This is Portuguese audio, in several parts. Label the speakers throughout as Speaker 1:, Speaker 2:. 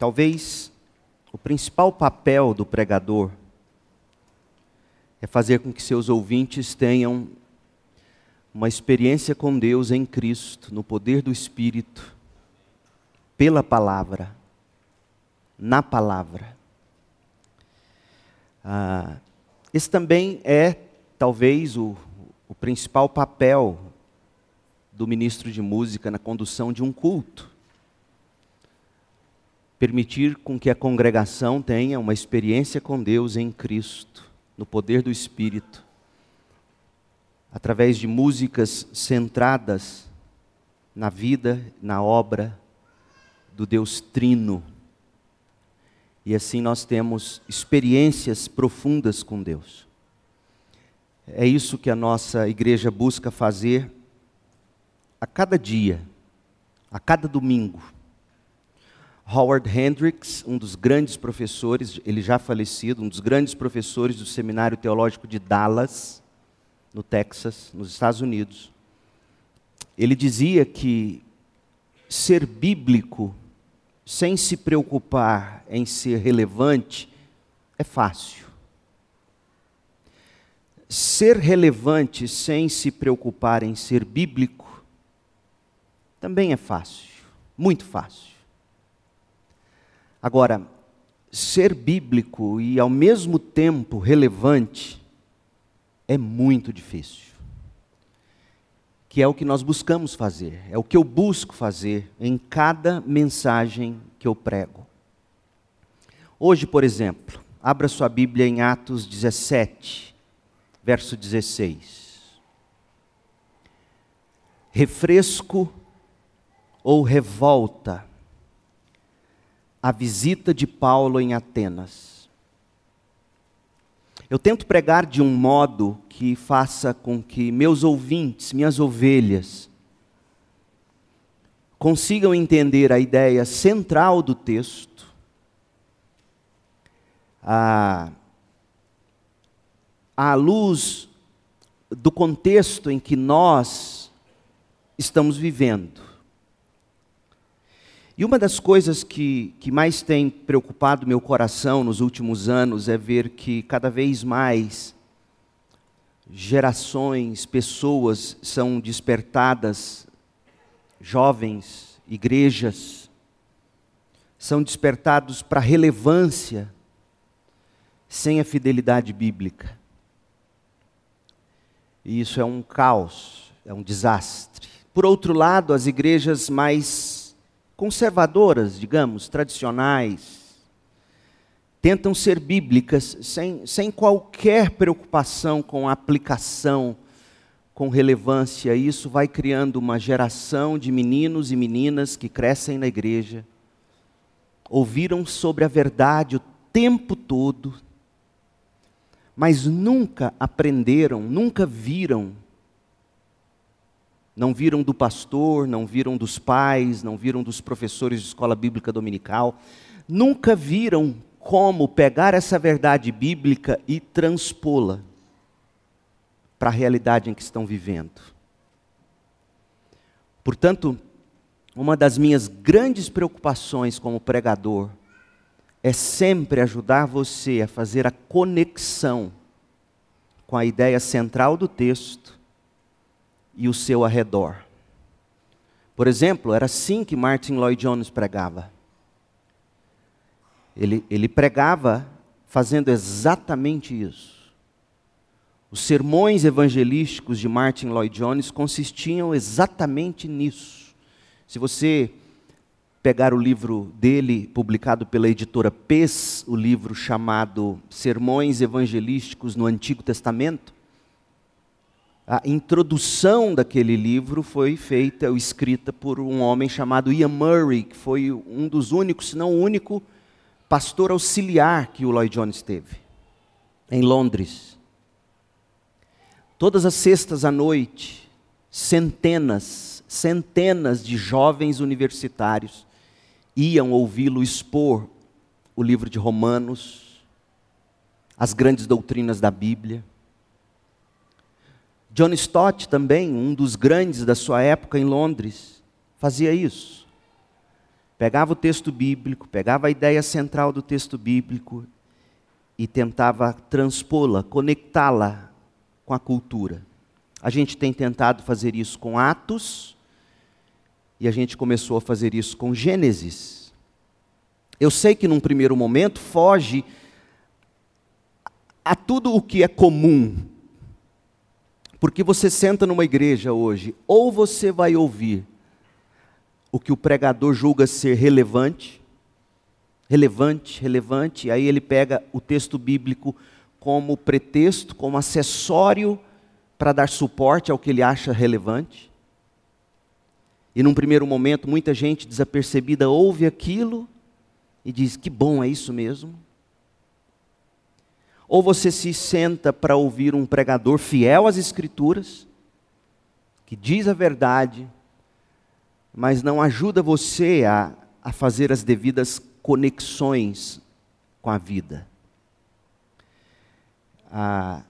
Speaker 1: Talvez o principal papel do pregador é fazer com que seus ouvintes tenham uma experiência com Deus em Cristo, no poder do Espírito, pela palavra, na palavra. Ah, esse também é, talvez, o, o principal papel do ministro de música na condução de um culto. Permitir com que a congregação tenha uma experiência com Deus em Cristo, no poder do Espírito, através de músicas centradas na vida, na obra do Deus Trino. E assim nós temos experiências profundas com Deus. É isso que a nossa igreja busca fazer a cada dia, a cada domingo. Howard Hendricks, um dos grandes professores, ele já falecido, um dos grandes professores do Seminário Teológico de Dallas, no Texas, nos Estados Unidos, ele dizia que ser bíblico sem se preocupar em ser relevante é fácil. Ser relevante sem se preocupar em ser bíblico também é fácil, muito fácil. Agora, ser bíblico e ao mesmo tempo relevante é muito difícil. Que é o que nós buscamos fazer, é o que eu busco fazer em cada mensagem que eu prego. Hoje, por exemplo, abra sua Bíblia em Atos 17, verso 16. Refresco ou revolta a visita de Paulo em Atenas. Eu tento pregar de um modo que faça com que meus ouvintes, minhas ovelhas, consigam entender a ideia central do texto, a, à luz do contexto em que nós estamos vivendo. E uma das coisas que, que mais tem preocupado meu coração nos últimos anos é ver que cada vez mais gerações, pessoas são despertadas, jovens, igrejas, são despertados para relevância sem a fidelidade bíblica. E isso é um caos, é um desastre. Por outro lado, as igrejas mais conservadoras, digamos, tradicionais, tentam ser bíblicas sem, sem qualquer preocupação com a aplicação, com relevância. Isso vai criando uma geração de meninos e meninas que crescem na igreja, ouviram sobre a verdade o tempo todo, mas nunca aprenderam, nunca viram não viram do pastor, não viram dos pais, não viram dos professores de escola bíblica dominical, nunca viram como pegar essa verdade bíblica e transpô-la para a realidade em que estão vivendo. Portanto, uma das minhas grandes preocupações como pregador é sempre ajudar você a fazer a conexão com a ideia central do texto e o seu arredor. Por exemplo, era assim que Martin Lloyd Jones pregava. Ele, ele pregava fazendo exatamente isso. Os sermões evangelísticos de Martin Lloyd Jones consistiam exatamente nisso. Se você pegar o livro dele, publicado pela editora PES, o livro chamado Sermões Evangelísticos no Antigo Testamento, a introdução daquele livro foi feita ou escrita por um homem chamado Ian Murray, que foi um dos únicos, se não o único, pastor auxiliar que o Lloyd Jones teve, em Londres. Todas as sextas à noite, centenas, centenas de jovens universitários iam ouvi-lo expor o livro de Romanos, as grandes doutrinas da Bíblia. John Stott também, um dos grandes da sua época em Londres, fazia isso. pegava o texto bíblico, pegava a ideia central do texto bíblico e tentava transpô-la, conectá-la com a cultura. A gente tem tentado fazer isso com Atos e a gente começou a fazer isso com Gênesis. Eu sei que num primeiro momento foge a tudo o que é comum. Porque você senta numa igreja hoje, ou você vai ouvir o que o pregador julga ser relevante, relevante, relevante, e aí ele pega o texto bíblico como pretexto, como acessório para dar suporte ao que ele acha relevante. E num primeiro momento, muita gente desapercebida ouve aquilo e diz: que bom, é isso mesmo. Ou você se senta para ouvir um pregador fiel às Escrituras, que diz a verdade, mas não ajuda você a, a fazer as devidas conexões com a vida. Ah,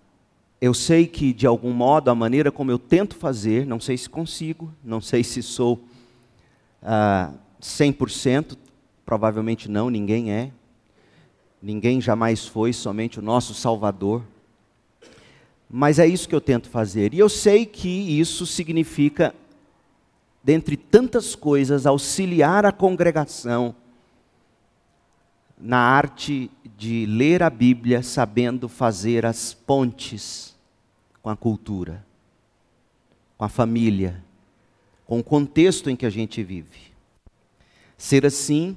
Speaker 1: eu sei que, de algum modo, a maneira como eu tento fazer, não sei se consigo, não sei se sou ah, 100%, provavelmente não, ninguém é. Ninguém jamais foi, somente o nosso Salvador. Mas é isso que eu tento fazer. E eu sei que isso significa dentre tantas coisas, auxiliar a congregação na arte de ler a Bíblia sabendo fazer as pontes com a cultura, com a família, com o contexto em que a gente vive. Ser assim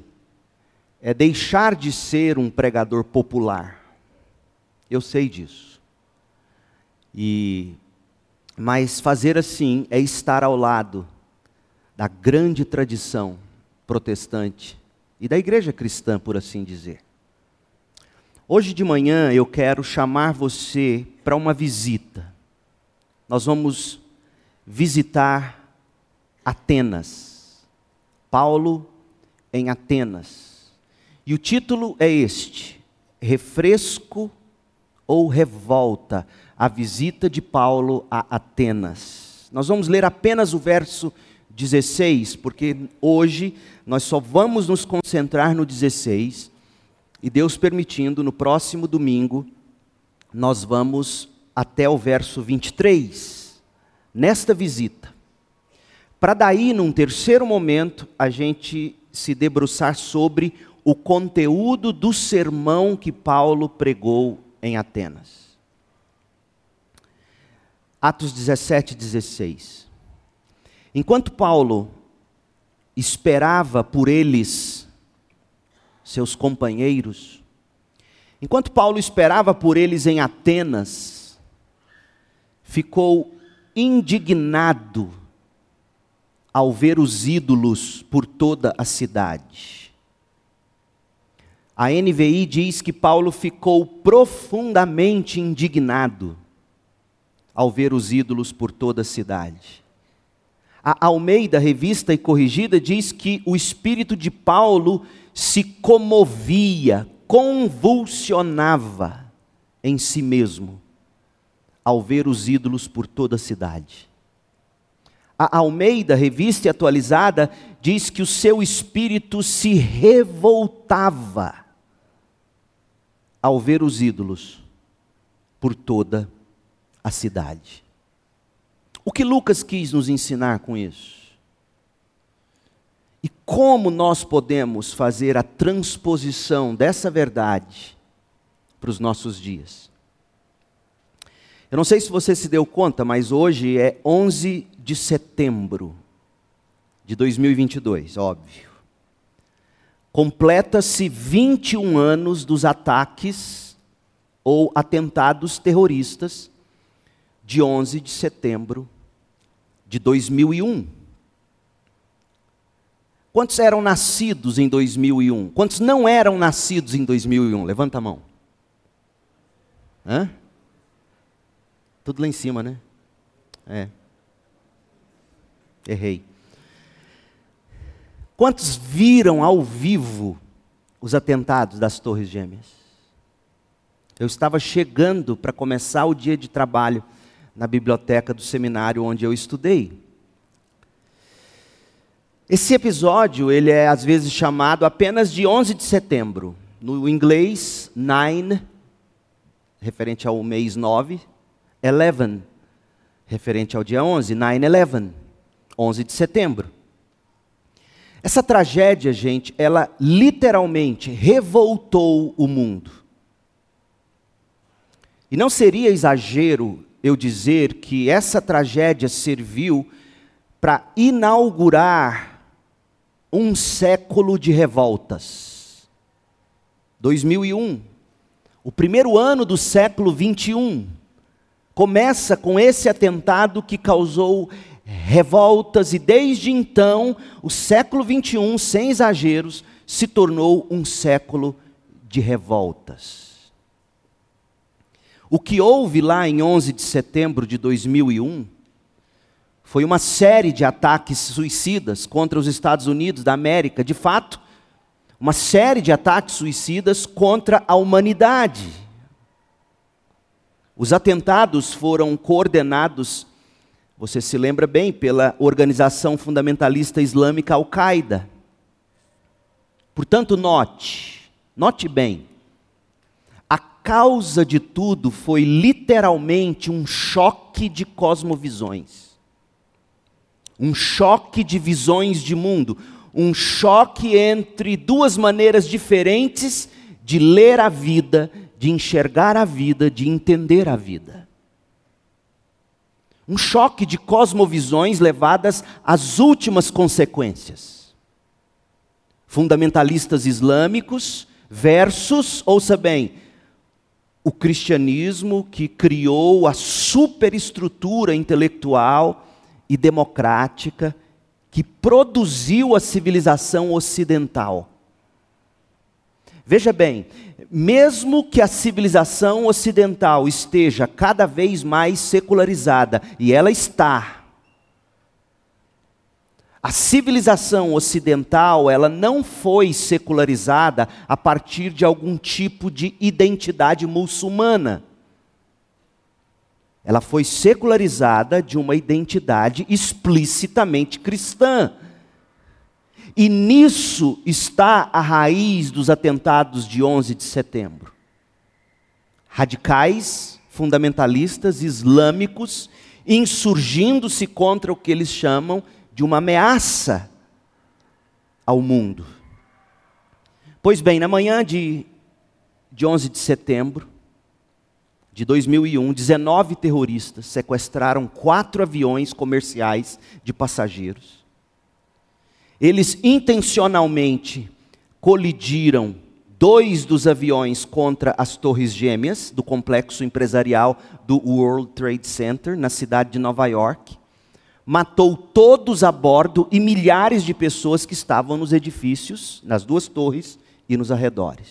Speaker 1: é deixar de ser um pregador popular. Eu sei disso. E mas fazer assim é estar ao lado da grande tradição protestante e da igreja cristã, por assim dizer. Hoje de manhã eu quero chamar você para uma visita. Nós vamos visitar Atenas. Paulo em Atenas. E o título é este: Refresco ou Revolta a visita de Paulo a Atenas. Nós vamos ler apenas o verso 16, porque hoje nós só vamos nos concentrar no 16, e Deus permitindo, no próximo domingo, nós vamos até o verso 23, nesta visita. Para daí, num terceiro momento, a gente se debruçar sobre o conteúdo do sermão que Paulo pregou em Atenas. Atos 17, 16. Enquanto Paulo esperava por eles, seus companheiros, enquanto Paulo esperava por eles em Atenas, ficou indignado ao ver os ídolos por toda a cidade. A NVI diz que Paulo ficou profundamente indignado ao ver os ídolos por toda a cidade. A Almeida, revista e corrigida, diz que o espírito de Paulo se comovia, convulsionava em si mesmo ao ver os ídolos por toda a cidade. A Almeida, revista e atualizada, diz que o seu espírito se revoltava ao ver os ídolos por toda a cidade. O que Lucas quis nos ensinar com isso? E como nós podemos fazer a transposição dessa verdade para os nossos dias? Eu não sei se você se deu conta, mas hoje é 11 de setembro de 2022, óbvio. Completa-se 21 anos dos ataques ou atentados terroristas de 11 de setembro de 2001. Quantos eram nascidos em 2001? Quantos não eram nascidos em 2001? Levanta a mão. Hã? Tudo lá em cima, né? É. Errei. Quantos viram ao vivo os atentados das Torres Gêmeas? Eu estava chegando para começar o dia de trabalho na biblioteca do seminário onde eu estudei. Esse episódio, ele é às vezes chamado apenas de 11 de setembro. No inglês, nine, referente ao mês 9, eleven, referente ao dia 11, nine eleven, 11 de setembro. Essa tragédia, gente, ela literalmente revoltou o mundo. E não seria exagero eu dizer que essa tragédia serviu para inaugurar um século de revoltas. 2001, o primeiro ano do século 21, começa com esse atentado que causou revoltas, e desde então, o século 21, sem exageros, se tornou um século de revoltas. O que houve lá em 11 de setembro de 2001 foi uma série de ataques suicidas contra os Estados Unidos da América, de fato, uma série de ataques suicidas contra a humanidade. Os atentados foram coordenados, você se lembra bem, pela organização fundamentalista islâmica Al-Qaeda. Portanto, note, note bem, a causa de tudo foi literalmente um choque de cosmovisões um choque de visões de mundo, um choque entre duas maneiras diferentes de ler a vida, de enxergar a vida, de entender a vida. Um choque de cosmovisões levadas às últimas consequências. Fundamentalistas islâmicos versus, ouça bem, o cristianismo que criou a superestrutura intelectual e democrática que produziu a civilização ocidental. Veja bem, mesmo que a civilização ocidental esteja cada vez mais secularizada, e ela está, a civilização ocidental, ela não foi secularizada a partir de algum tipo de identidade muçulmana. Ela foi secularizada de uma identidade explicitamente cristã. E nisso está a raiz dos atentados de 11 de setembro. Radicais, fundamentalistas, islâmicos, insurgindo-se contra o que eles chamam de uma ameaça ao mundo. Pois bem, na manhã de, de 11 de setembro, de 2001, 19 terroristas sequestraram quatro aviões comerciais de passageiros. Eles intencionalmente colidiram dois dos aviões contra as torres gêmeas do complexo empresarial do World Trade Center, na cidade de Nova York. Matou todos a bordo e milhares de pessoas que estavam nos edifícios, nas duas torres e nos arredores.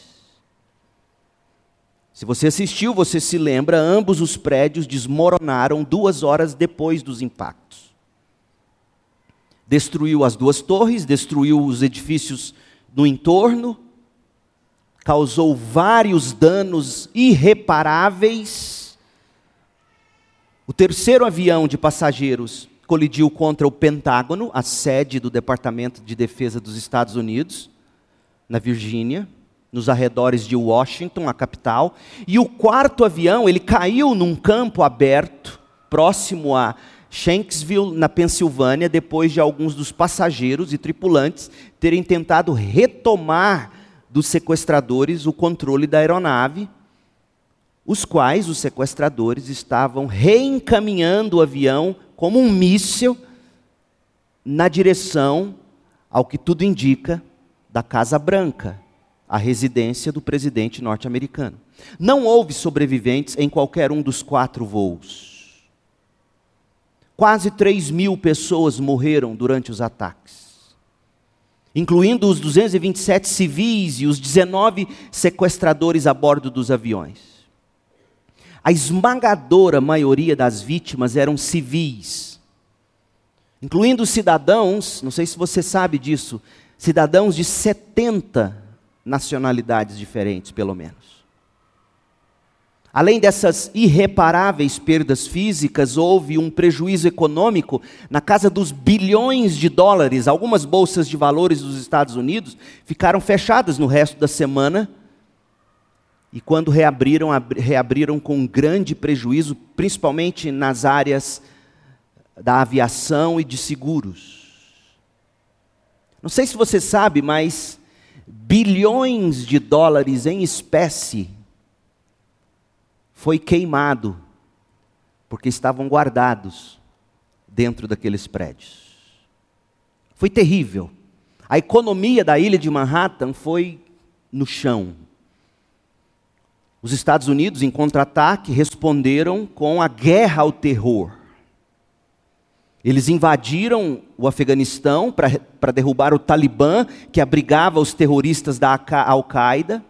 Speaker 1: Se você assistiu, você se lembra, ambos os prédios desmoronaram duas horas depois dos impactos. Destruiu as duas torres, destruiu os edifícios no entorno, causou vários danos irreparáveis. O terceiro avião de passageiros colidiu contra o Pentágono, a sede do Departamento de Defesa dos Estados Unidos, na Virgínia nos arredores de Washington, a capital, e o quarto avião, ele caiu num campo aberto, próximo a Shanksville, na Pensilvânia, depois de alguns dos passageiros e tripulantes terem tentado retomar dos sequestradores o controle da aeronave, os quais os sequestradores estavam reencaminhando o avião como um míssil na direção, ao que tudo indica, da Casa Branca, a residência do presidente norte-americano. Não houve sobreviventes em qualquer um dos quatro voos. Quase 3 mil pessoas morreram durante os ataques, incluindo os 227 civis e os 19 sequestradores a bordo dos aviões. A esmagadora maioria das vítimas eram civis, incluindo cidadãos, não sei se você sabe disso, cidadãos de 70 nacionalidades diferentes, pelo menos. Além dessas irreparáveis perdas físicas, houve um prejuízo econômico na casa dos bilhões de dólares. Algumas bolsas de valores dos Estados Unidos ficaram fechadas no resto da semana. E quando reabriram, reabriram com grande prejuízo, principalmente nas áreas da aviação e de seguros. Não sei se você sabe, mas bilhões de dólares em espécie foi queimado, porque estavam guardados dentro daqueles prédios. Foi terrível. A economia da ilha de Manhattan foi no chão. Os Estados Unidos, em contra-ataque, responderam com a guerra ao terror. Eles invadiram o Afeganistão para derrubar o Talibã, que abrigava os terroristas da Al-Qaeda.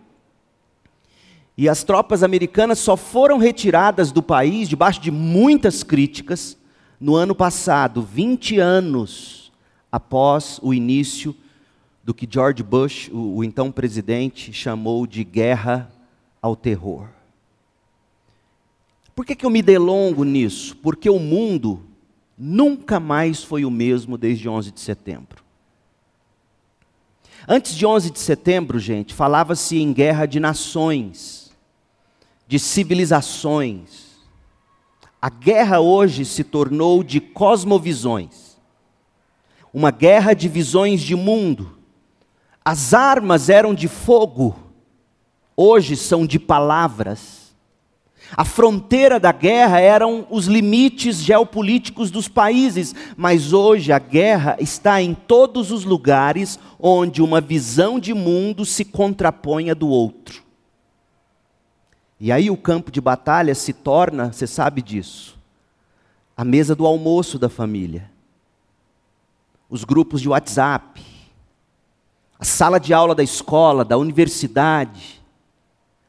Speaker 1: E as tropas americanas só foram retiradas do país debaixo de muitas críticas no ano passado, 20 anos após o início do que George Bush, o, o então presidente, chamou de guerra ao terror. Por que, que eu me delongo nisso? Porque o mundo nunca mais foi o mesmo desde 11 de setembro. Antes de 11 de setembro, gente, falava-se em guerra de nações de civilizações. A guerra hoje se tornou de cosmovisões, uma guerra de visões de mundo. As armas eram de fogo, hoje são de palavras. A fronteira da guerra eram os limites geopolíticos dos países, mas hoje a guerra está em todos os lugares onde uma visão de mundo se contrapõe à do outro. E aí o campo de batalha se torna, você sabe disso, a mesa do almoço da família, os grupos de WhatsApp, a sala de aula da escola, da universidade,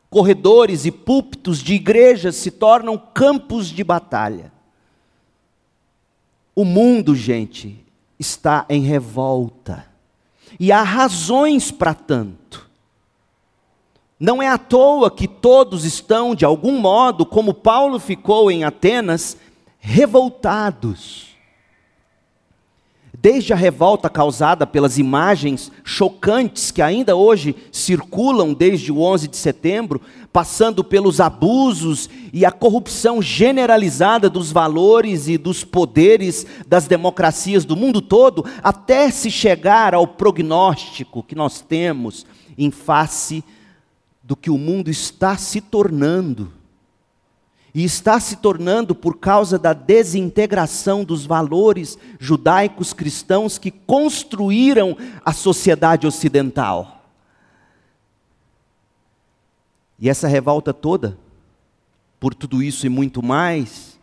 Speaker 1: corredores e púlpitos de igrejas se tornam campos de batalha. O mundo, gente, está em revolta. E há razões para tanto. Não é à toa que todos estão, de algum modo, como Paulo ficou em Atenas, revoltados. Desde a revolta causada pelas imagens chocantes que ainda hoje circulam desde o 11 de setembro, passando pelos abusos e a corrupção generalizada dos valores e dos poderes das democracias do mundo todo, até se chegar ao prognóstico que nós temos em face do que o mundo está se tornando. E está se tornando por causa da desintegração dos valores judaicos cristãos que construíram a sociedade ocidental. E essa revolta toda, por tudo isso e muito mais,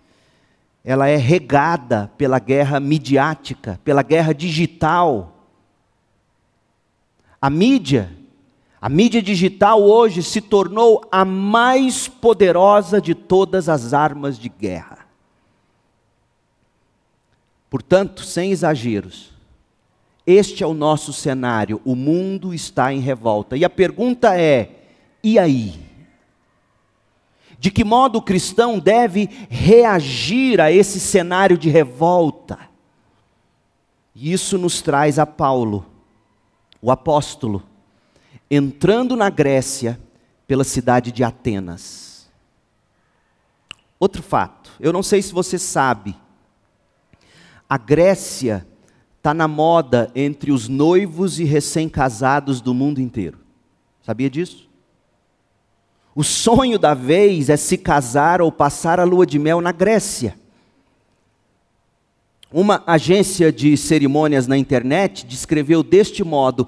Speaker 1: ela é regada pela guerra midiática, pela guerra digital. A mídia a mídia digital hoje se tornou a mais poderosa de todas as armas de guerra. Portanto, sem exageros, este é o nosso cenário. O mundo está em revolta. E a pergunta é: e aí? De que modo o cristão deve reagir a esse cenário de revolta? E isso nos traz a Paulo, o apóstolo, entrando na Grécia pela cidade de Atenas. Outro fato, eu não sei se você sabe, a Grécia está na moda entre os noivos e recém-casados do mundo inteiro. Sabia disso? O sonho da vez é se casar ou passar a lua de mel na Grécia. Uma agência de cerimônias na internet descreveu deste modo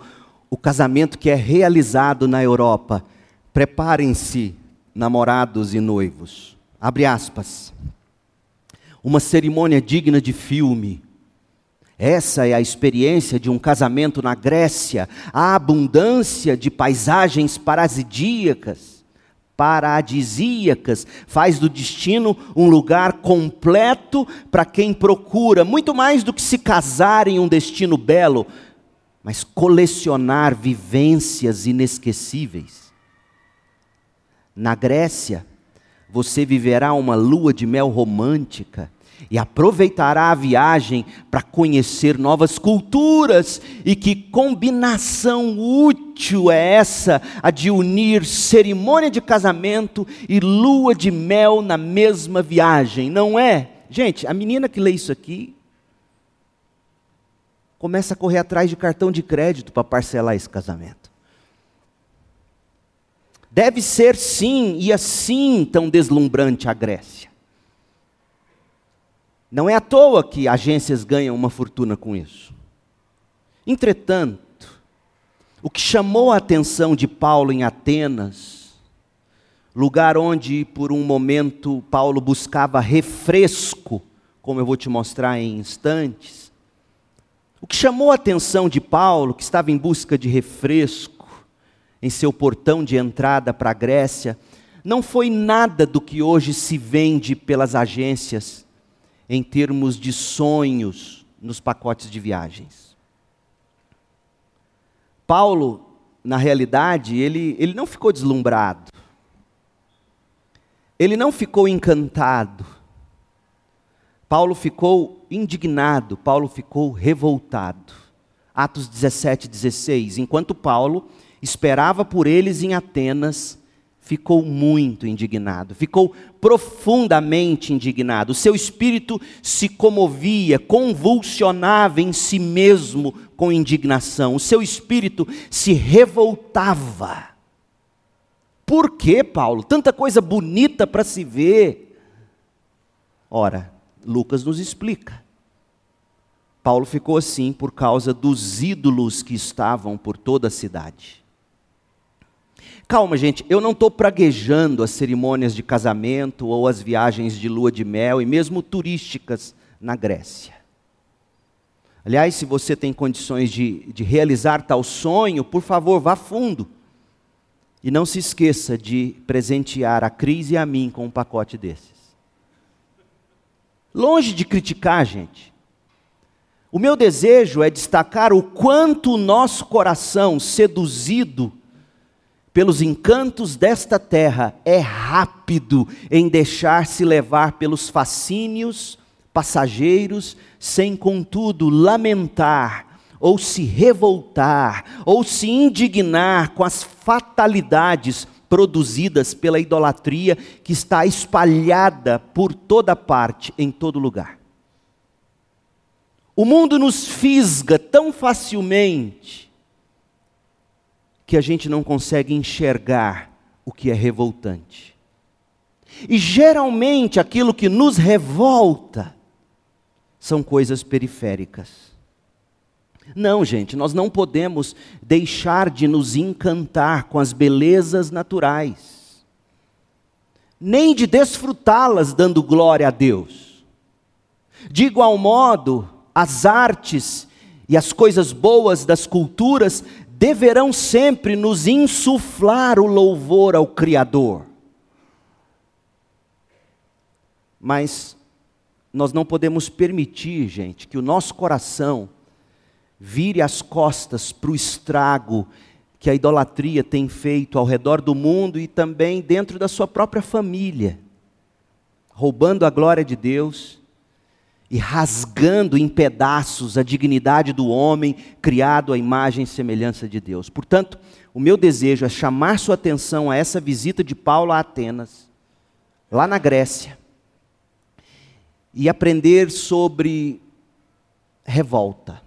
Speaker 1: o casamento que é realizado na Europa. Preparem-se, namorados e noivos. Abre aspas. Uma cerimônia digna de filme. Essa é a experiência de um casamento na Grécia, a abundância de paisagens paradisíacas, paradisíacas, faz do destino um lugar completo para quem procura, muito mais do que se casar em um destino belo, mas colecionar vivências inesquecíveis. Na Grécia, você viverá uma lua de mel romântica e aproveitará a viagem para conhecer novas culturas. E que combinação útil é essa, a de unir cerimônia de casamento e lua de mel na mesma viagem, não é? Gente, a menina que lê isso aqui começa a correr atrás de cartão de crédito para parcelar esse casamento. Deve ser sim e assim tão deslumbrante a Grécia. Não é à toa que agências ganham uma fortuna com isso. Entretanto, o que chamou a atenção de Paulo em Atenas, lugar onde por um momento Paulo buscava refresco, como eu vou te mostrar em instantes, o que chamou a atenção de Paulo, que estava em busca de refresco em seu portão de entrada para a Grécia, não foi nada do que hoje se vende pelas agências em termos de sonhos nos pacotes de viagens. Paulo, na realidade, ele, ele não ficou deslumbrado, ele não ficou encantado. Paulo ficou indignado, Paulo ficou revoltado. Atos 17, 16. Enquanto Paulo esperava por eles em Atenas, ficou muito indignado, ficou profundamente indignado. O seu espírito se comovia, convulsionava em si mesmo com indignação. O seu espírito se revoltava. Por que, Paulo? Tanta coisa bonita para se ver. Ora, Lucas nos explica. Paulo ficou assim por causa dos ídolos que estavam por toda a cidade. Calma, gente, eu não estou praguejando as cerimônias de casamento ou as viagens de lua de mel e mesmo turísticas na Grécia. Aliás, se você tem condições de, de realizar tal sonho, por favor, vá fundo. E não se esqueça de presentear a Cris e a mim com um pacote desses. Longe de criticar, gente. O meu desejo é destacar o quanto o nosso coração, seduzido pelos encantos desta terra, é rápido em deixar-se levar pelos fascínios passageiros, sem contudo lamentar, ou se revoltar, ou se indignar com as fatalidades produzidas pela idolatria que está espalhada por toda parte, em todo lugar. O mundo nos fisga tão facilmente que a gente não consegue enxergar o que é revoltante. E geralmente aquilo que nos revolta são coisas periféricas. Não, gente, nós não podemos deixar de nos encantar com as belezas naturais, nem de desfrutá-las dando glória a Deus. De igual modo, as artes e as coisas boas das culturas deverão sempre nos insuflar o louvor ao Criador. Mas nós não podemos permitir, gente, que o nosso coração vire as costas para o estrago que a idolatria tem feito ao redor do mundo e também dentro da sua própria família, roubando a glória de Deus e rasgando em pedaços a dignidade do homem criado à imagem e semelhança de Deus. Portanto, o meu desejo é chamar sua atenção a essa visita de Paulo a Atenas, lá na Grécia, e aprender sobre revolta.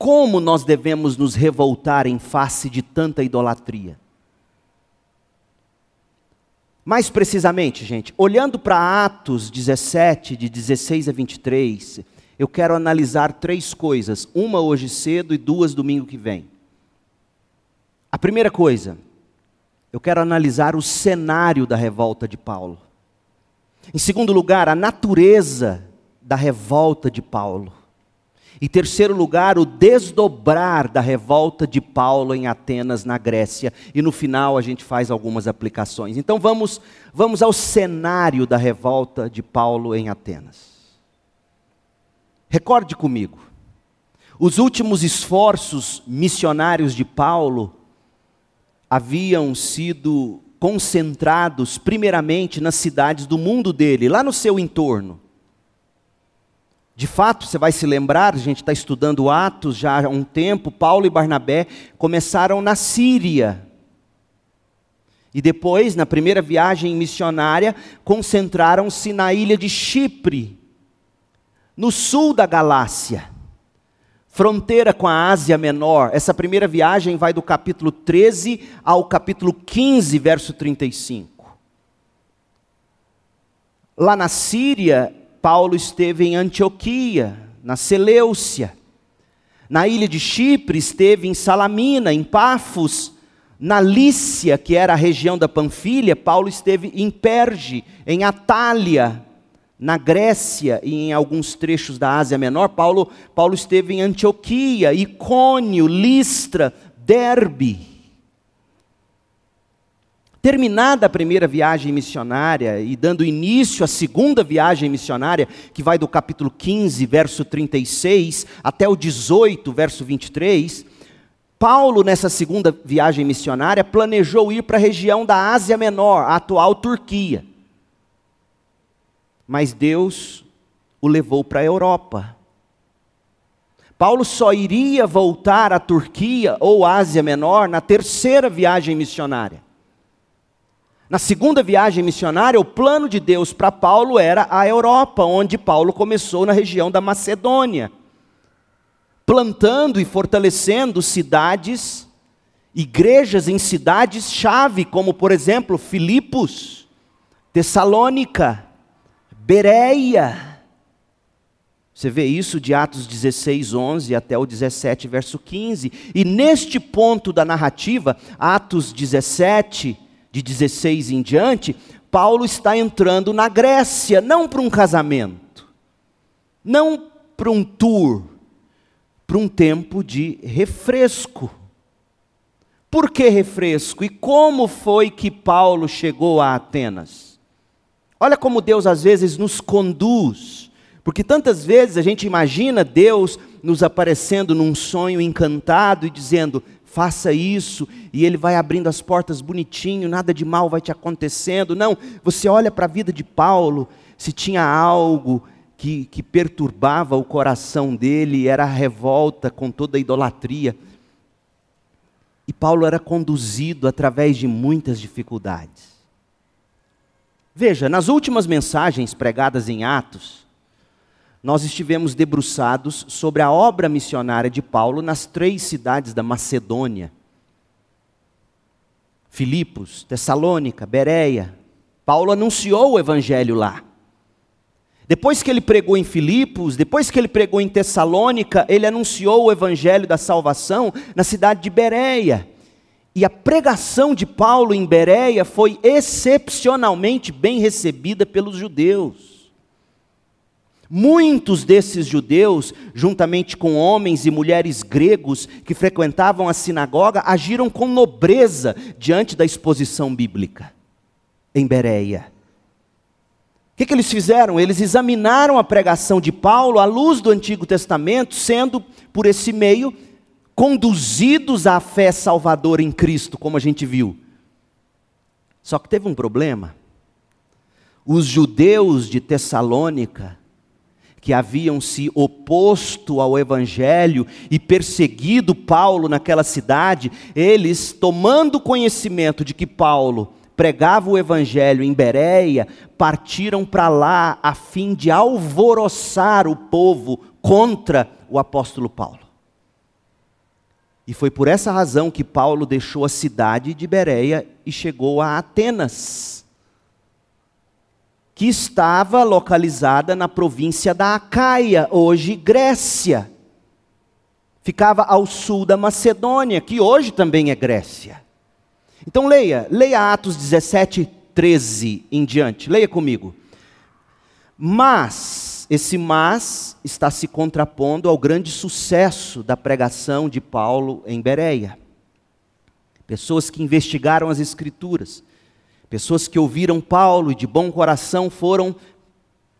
Speaker 1: Como nós devemos nos revoltar em face de tanta idolatria? Mais precisamente, gente, olhando para Atos 17, de 16 a 23, eu quero analisar três coisas, uma hoje cedo e duas domingo que vem. A primeira coisa, eu quero analisar o cenário da revolta de Paulo. Em segundo lugar, a natureza da revolta de Paulo. E terceiro lugar, o desdobrar da revolta de Paulo em Atenas, na Grécia. E no final a gente faz algumas aplicações. Então vamos, vamos ao cenário da revolta de Paulo em Atenas. Recorde comigo. Os últimos esforços missionários de Paulo haviam sido concentrados primeiramente nas cidades do mundo dele, lá no seu entorno. De fato, você vai se lembrar, a gente está estudando Atos já há um tempo, Paulo e Barnabé começaram na Síria. E depois, na primeira viagem missionária, concentraram-se na ilha de Chipre, no sul da Galácia, fronteira com a Ásia Menor. Essa primeira viagem vai do capítulo 13 ao capítulo 15, verso 35. Lá na Síria, Paulo esteve em Antioquia, na Seleucia. Na ilha de Chipre, esteve em Salamina, em Pafos. Na Lícia, que era a região da Panfilha, Paulo esteve em Perge, em Atália, na Grécia e em alguns trechos da Ásia Menor. Paulo, Paulo esteve em Antioquia, Icônio, Listra, Derbe. Terminada a primeira viagem missionária e dando início à segunda viagem missionária, que vai do capítulo 15, verso 36, até o 18, verso 23, Paulo, nessa segunda viagem missionária, planejou ir para a região da Ásia Menor, a atual Turquia. Mas Deus o levou para a Europa. Paulo só iria voltar à Turquia ou Ásia Menor na terceira viagem missionária. Na segunda viagem missionária, o plano de Deus para Paulo era a Europa, onde Paulo começou na região da Macedônia, plantando e fortalecendo cidades, igrejas em cidades-chave, como por exemplo Filipos, Tessalônica, Bereia. Você vê isso de Atos 16, 11 até o 17, verso 15. E neste ponto da narrativa, Atos 17, de 16 em diante, Paulo está entrando na Grécia, não para um casamento, não para um tour, para um tempo de refresco. Por que refresco? E como foi que Paulo chegou a Atenas? Olha como Deus às vezes nos conduz, porque tantas vezes a gente imagina Deus nos aparecendo num sonho encantado e dizendo: faça isso, e ele vai abrindo as portas bonitinho, nada de mal vai te acontecendo. Não, você olha para a vida de Paulo, se tinha algo que, que perturbava o coração dele, era a revolta com toda a idolatria. E Paulo era conduzido através de muitas dificuldades. Veja, nas últimas mensagens pregadas em Atos, nós estivemos debruçados sobre a obra missionária de Paulo nas três cidades da Macedônia: Filipos, Tessalônica, Bereia. Paulo anunciou o evangelho lá. Depois que ele pregou em Filipos, depois que ele pregou em Tessalônica, ele anunciou o evangelho da salvação na cidade de Bereia. E a pregação de Paulo em Bereia foi excepcionalmente bem recebida pelos judeus. Muitos desses judeus, juntamente com homens e mulheres gregos que frequentavam a sinagoga, agiram com nobreza diante da exposição bíblica em Bereia. O que, que eles fizeram? Eles examinaram a pregação de Paulo à luz do Antigo Testamento, sendo, por esse meio, conduzidos à fé salvadora em Cristo, como a gente viu. Só que teve um problema. Os judeus de Tessalônica que haviam se oposto ao Evangelho e perseguido Paulo naquela cidade, eles, tomando conhecimento de que Paulo pregava o Evangelho em Bereia, partiram para lá a fim de alvoroçar o povo contra o apóstolo Paulo. E foi por essa razão que Paulo deixou a cidade de Bereia e chegou a Atenas que estava localizada na província da Acaia, hoje Grécia. Ficava ao sul da Macedônia, que hoje também é Grécia. Então leia, leia Atos 17, 13 em diante, leia comigo. Mas, esse mas está se contrapondo ao grande sucesso da pregação de Paulo em Bereia. Pessoas que investigaram as Escrituras, Pessoas que ouviram Paulo e de bom coração foram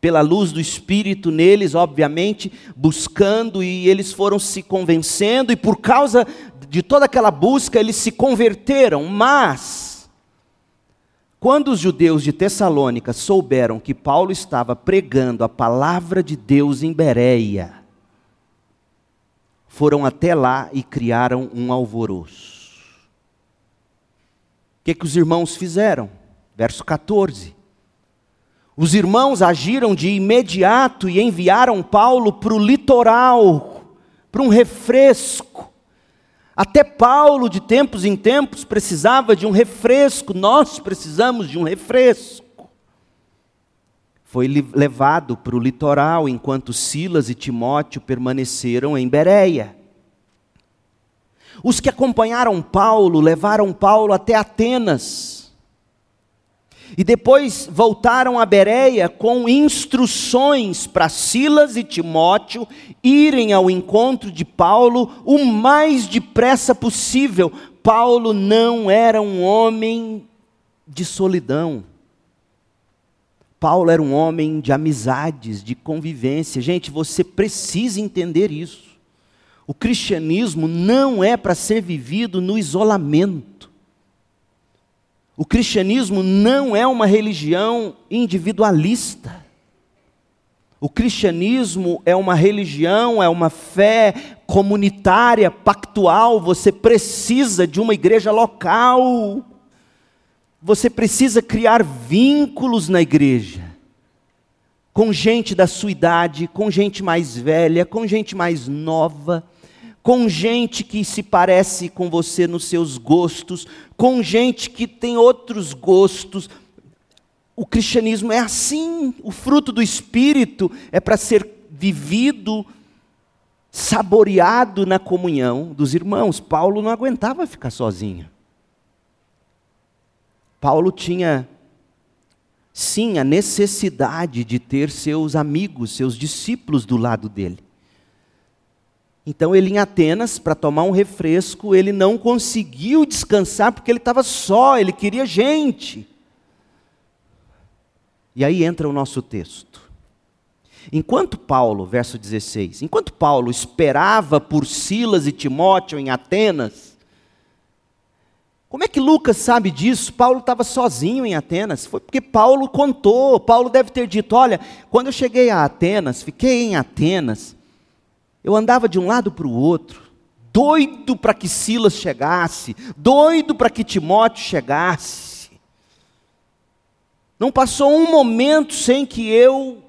Speaker 1: pela luz do Espírito neles, obviamente, buscando e eles foram se convencendo, e por causa de toda aquela busca eles se converteram, mas Quando os judeus de Tessalônica souberam que Paulo estava pregando a palavra de Deus em Bereia, foram até lá e criaram um alvoroço. O que, que os irmãos fizeram? Verso 14. Os irmãos agiram de imediato e enviaram Paulo para o litoral, para um refresco. Até Paulo, de tempos em tempos, precisava de um refresco, nós precisamos de um refresco. Foi levado para o litoral enquanto Silas e Timóteo permaneceram em Bereia. Os que acompanharam Paulo levaram Paulo até Atenas. E depois voltaram a Bereia com instruções para Silas e Timóteo irem ao encontro de Paulo o mais depressa possível. Paulo não era um homem de solidão. Paulo era um homem de amizades, de convivência. Gente, você precisa entender isso. O cristianismo não é para ser vivido no isolamento. O cristianismo não é uma religião individualista. O cristianismo é uma religião, é uma fé comunitária, pactual. Você precisa de uma igreja local. Você precisa criar vínculos na igreja. Com gente da sua idade, com gente mais velha, com gente mais nova, com gente que se parece com você nos seus gostos, com gente que tem outros gostos, o cristianismo é assim, o fruto do Espírito é para ser vivido, saboreado na comunhão dos irmãos. Paulo não aguentava ficar sozinho. Paulo tinha, sim, a necessidade de ter seus amigos, seus discípulos do lado dele. Então ele em Atenas, para tomar um refresco, ele não conseguiu descansar porque ele estava só, ele queria gente. E aí entra o nosso texto. Enquanto Paulo, verso 16, enquanto Paulo esperava por Silas e Timóteo em Atenas, como é que Lucas sabe disso? Paulo estava sozinho em Atenas. Foi porque Paulo contou. Paulo deve ter dito: Olha, quando eu cheguei a Atenas, fiquei em Atenas, eu andava de um lado para o outro, doido para que Silas chegasse, doido para que Timóteo chegasse. Não passou um momento sem que eu,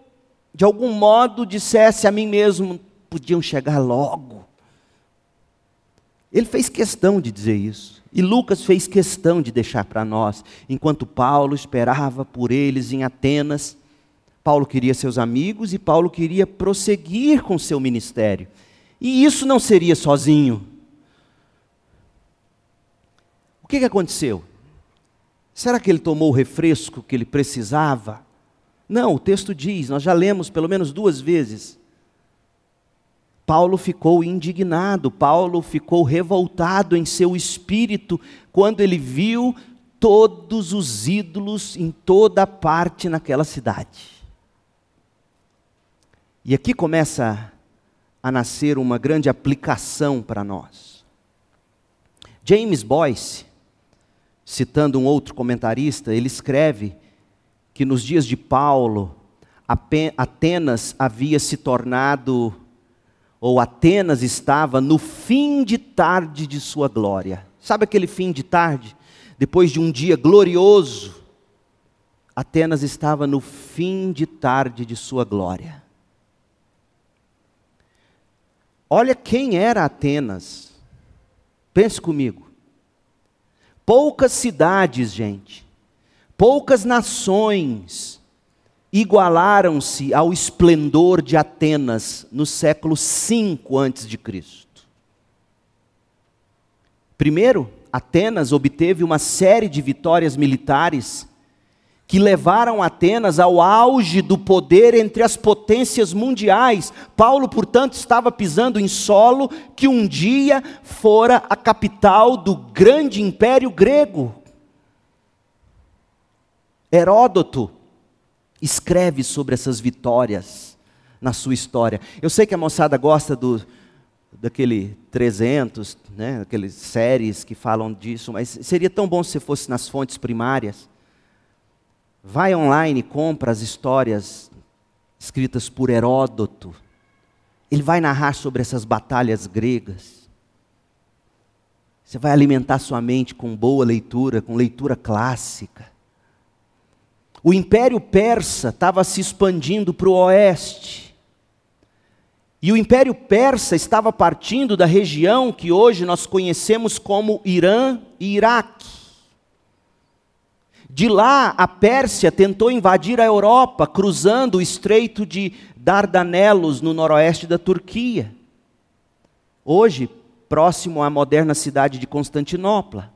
Speaker 1: de algum modo, dissesse a mim mesmo: podiam chegar logo. Ele fez questão de dizer isso. E Lucas fez questão de deixar para nós. Enquanto Paulo esperava por eles em Atenas, Paulo queria seus amigos e Paulo queria prosseguir com seu ministério. E isso não seria sozinho. O que, que aconteceu? Será que ele tomou o refresco que ele precisava? Não, o texto diz, nós já lemos pelo menos duas vezes. Paulo ficou indignado, Paulo ficou revoltado em seu espírito quando ele viu todos os ídolos em toda parte naquela cidade. E aqui começa a nascer uma grande aplicação para nós. James Boyce, citando um outro comentarista, ele escreve que nos dias de Paulo, Atenas havia se tornado, ou Atenas estava no fim de tarde de sua glória. Sabe aquele fim de tarde? Depois de um dia glorioso, Atenas estava no fim de tarde de sua glória. Olha quem era Atenas. Pense comigo. Poucas cidades, gente, poucas nações igualaram-se ao esplendor de Atenas no século V antes de Cristo. Primeiro, Atenas obteve uma série de vitórias militares que levaram Atenas ao auge do poder entre as potências mundiais. Paulo, portanto, estava pisando em solo que um dia fora a capital do grande império grego. Heródoto escreve sobre essas vitórias na sua história. Eu sei que a moçada gosta do, daquele 300, né, aqueles séries que falam disso, mas seria tão bom se fosse nas fontes primárias. Vai online, compra as histórias escritas por Heródoto. Ele vai narrar sobre essas batalhas gregas. Você vai alimentar sua mente com boa leitura, com leitura clássica. O Império Persa estava se expandindo para o oeste. E o Império Persa estava partindo da região que hoje nós conhecemos como Irã e Iraque. De lá, a Pérsia tentou invadir a Europa, cruzando o estreito de Dardanelos, no noroeste da Turquia. Hoje, próximo à moderna cidade de Constantinopla.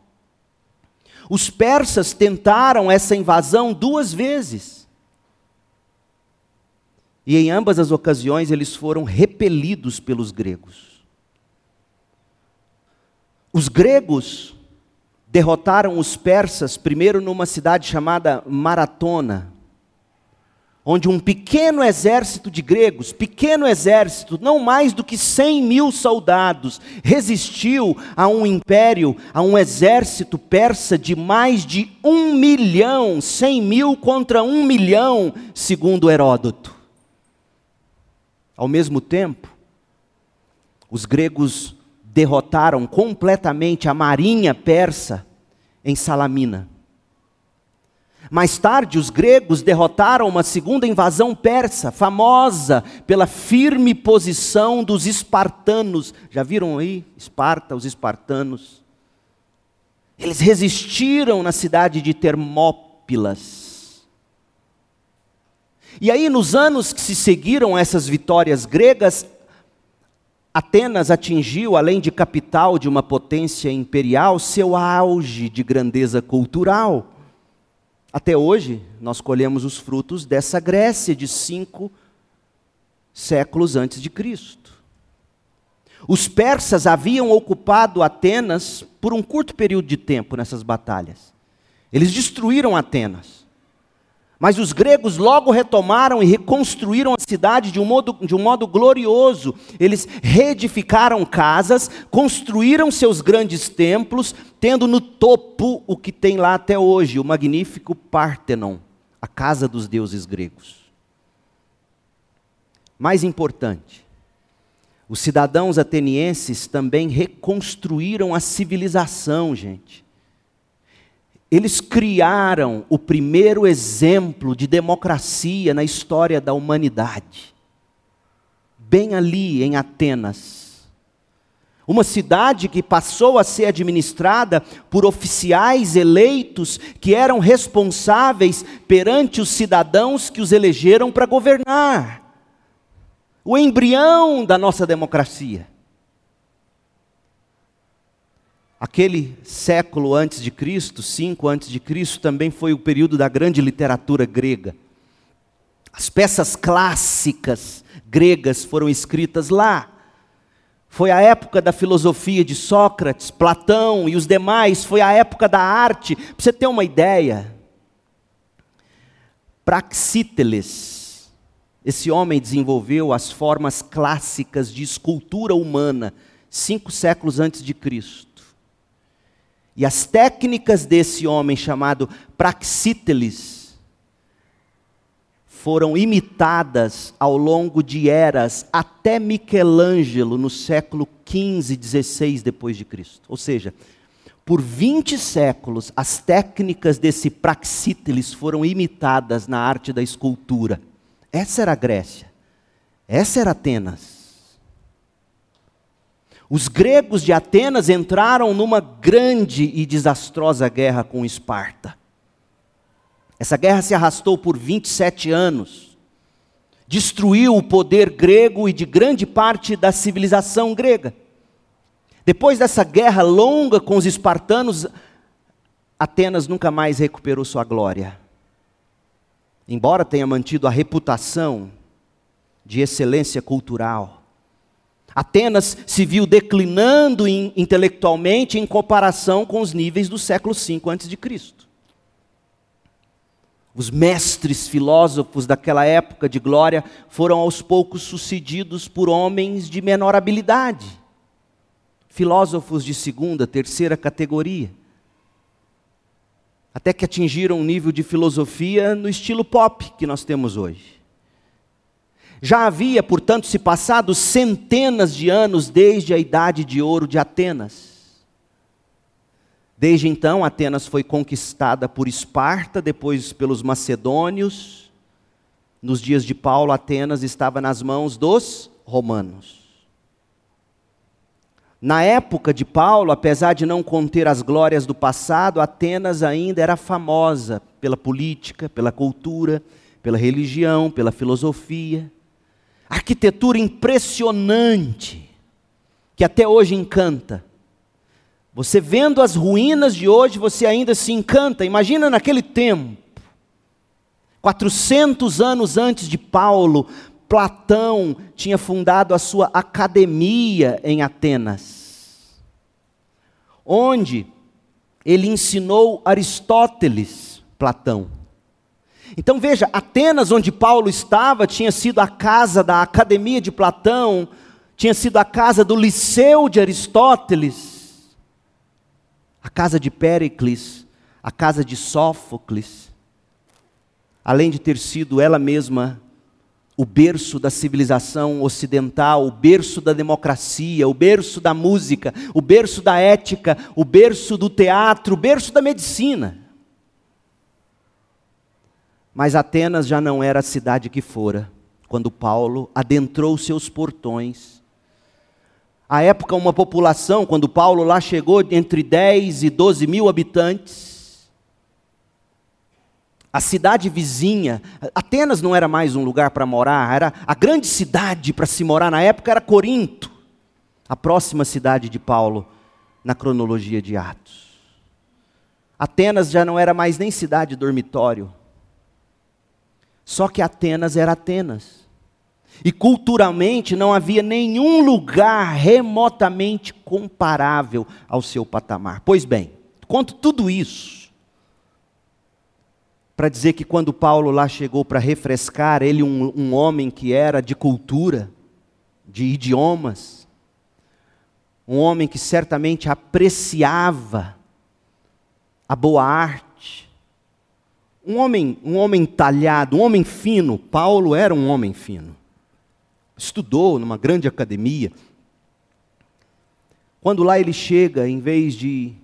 Speaker 1: Os persas tentaram essa invasão duas vezes. E em ambas as ocasiões eles foram repelidos pelos gregos. Os gregos derrotaram os persas, primeiro numa cidade chamada Maratona, onde um pequeno exército de gregos, pequeno exército, não mais do que 100 mil soldados, resistiu a um império, a um exército persa de mais de um milhão, 100 mil contra um milhão, segundo Heródoto. Ao mesmo tempo, os gregos derrotaram completamente a marinha persa em Salamina. Mais tarde, os gregos derrotaram uma segunda invasão persa, famosa pela firme posição dos espartanos. Já viram aí? Esparta, os espartanos. Eles resistiram na cidade de Termópilas. E aí, nos anos que se seguiram essas vitórias gregas, Atenas atingiu, além de capital de uma potência imperial, seu auge de grandeza cultural. Até hoje, nós colhemos os frutos dessa Grécia de cinco séculos antes de Cristo. Os persas haviam ocupado Atenas por um curto período de tempo nessas batalhas. Eles destruíram Atenas. Mas os gregos logo retomaram e reconstruíram a cidade de um modo, de um modo glorioso. Eles reedificaram casas, construíram seus grandes templos, tendo no topo o que tem lá até hoje, o magnífico Partenon, a casa dos deuses gregos. Mais importante, os cidadãos atenienses também reconstruíram a civilização, gente. Eles criaram o primeiro exemplo de democracia na história da humanidade. Bem ali em Atenas. Uma cidade que passou a ser administrada por oficiais eleitos que eram responsáveis perante os cidadãos que os elegeram para governar. O embrião da nossa democracia. Aquele século antes de Cristo, 5 antes de Cristo, também foi o período da grande literatura grega. As peças clássicas gregas foram escritas lá. Foi a época da filosofia de Sócrates, Platão e os demais, foi a época da arte. Para você ter uma ideia, Praxíteles, esse homem desenvolveu as formas clássicas de escultura humana cinco séculos antes de Cristo. E as técnicas desse homem chamado Praxíteles foram imitadas ao longo de eras até Michelangelo no século 15, 16 depois de Cristo. Ou seja, por 20 séculos as técnicas desse Praxíteles foram imitadas na arte da escultura. Essa era a Grécia. Essa era Atenas. Os gregos de Atenas entraram numa grande e desastrosa guerra com Esparta. Essa guerra se arrastou por 27 anos. Destruiu o poder grego e de grande parte da civilização grega. Depois dessa guerra longa com os espartanos, Atenas nunca mais recuperou sua glória. Embora tenha mantido a reputação de excelência cultural, Atenas se viu declinando intelectualmente em comparação com os níveis do século V a.C. Os mestres filósofos daquela época de glória foram aos poucos sucedidos por homens de menor habilidade, filósofos de segunda, terceira categoria. até que atingiram um nível de filosofia no estilo pop que nós temos hoje. Já havia, portanto, se passado centenas de anos desde a idade de ouro de Atenas. Desde então, Atenas foi conquistada por Esparta, depois pelos macedônios. Nos dias de Paulo, Atenas estava nas mãos dos romanos. Na época de Paulo, apesar de não conter as glórias do passado, Atenas ainda era famosa pela política, pela cultura, pela religião, pela filosofia. Arquitetura impressionante, que até hoje encanta. Você vendo as ruínas de hoje, você ainda se encanta. Imagina naquele tempo, 400 anos antes de Paulo, Platão tinha fundado a sua academia em Atenas, onde ele ensinou Aristóteles, Platão. Então veja, Atenas, onde Paulo estava, tinha sido a casa da academia de Platão, tinha sido a casa do liceu de Aristóteles, a casa de Péricles, a casa de Sófocles, além de ter sido ela mesma o berço da civilização ocidental, o berço da democracia, o berço da música, o berço da ética, o berço do teatro, o berço da medicina. Mas Atenas já não era a cidade que fora, quando Paulo adentrou seus portões. À época, uma população, quando Paulo lá chegou, entre 10 e 12 mil habitantes, a cidade vizinha, Atenas não era mais um lugar para morar, era a grande cidade para se morar na época era Corinto, a próxima cidade de Paulo na cronologia de Atos. Atenas já não era mais nem cidade dormitório. Só que Atenas era Atenas. E culturalmente não havia nenhum lugar remotamente comparável ao seu patamar. Pois bem, conto tudo isso para dizer que quando Paulo lá chegou para refrescar, ele, um, um homem que era de cultura, de idiomas, um homem que certamente apreciava a boa arte, um homem, um homem talhado, um homem fino. Paulo era um homem fino. Estudou numa grande academia. Quando lá ele chega, em vez de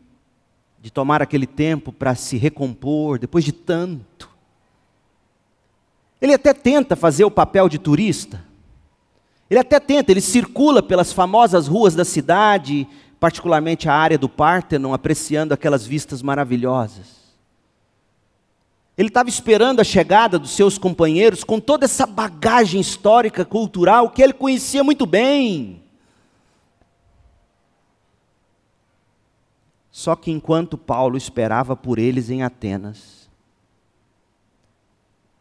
Speaker 1: de tomar aquele tempo para se recompor depois de tanto. Ele até tenta fazer o papel de turista. Ele até tenta, ele circula pelas famosas ruas da cidade, particularmente a área do Pártenon, apreciando aquelas vistas maravilhosas. Ele estava esperando a chegada dos seus companheiros com toda essa bagagem histórica, cultural, que ele conhecia muito bem. Só que enquanto Paulo esperava por eles em Atenas,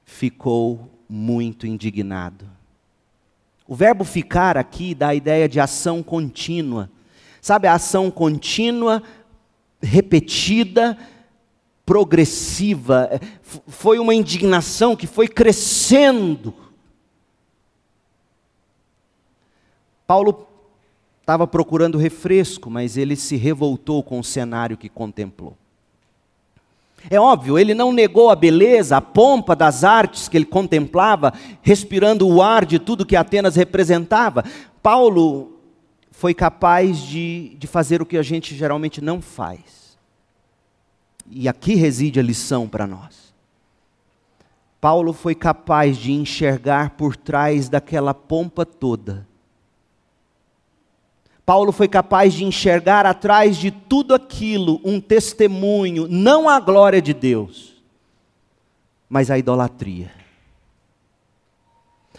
Speaker 1: ficou muito indignado. O verbo ficar aqui dá a ideia de ação contínua. Sabe, a ação contínua, repetida, progressiva. É, foi uma indignação que foi crescendo. Paulo estava procurando refresco, mas ele se revoltou com o cenário que contemplou. É óbvio, ele não negou a beleza, a pompa das artes que ele contemplava, respirando o ar de tudo que Atenas representava. Paulo foi capaz de, de fazer o que a gente geralmente não faz. E aqui reside a lição para nós. Paulo foi capaz de enxergar por trás daquela pompa toda Paulo foi capaz de enxergar atrás de tudo aquilo um testemunho, não à glória de Deus, mas à idolatria.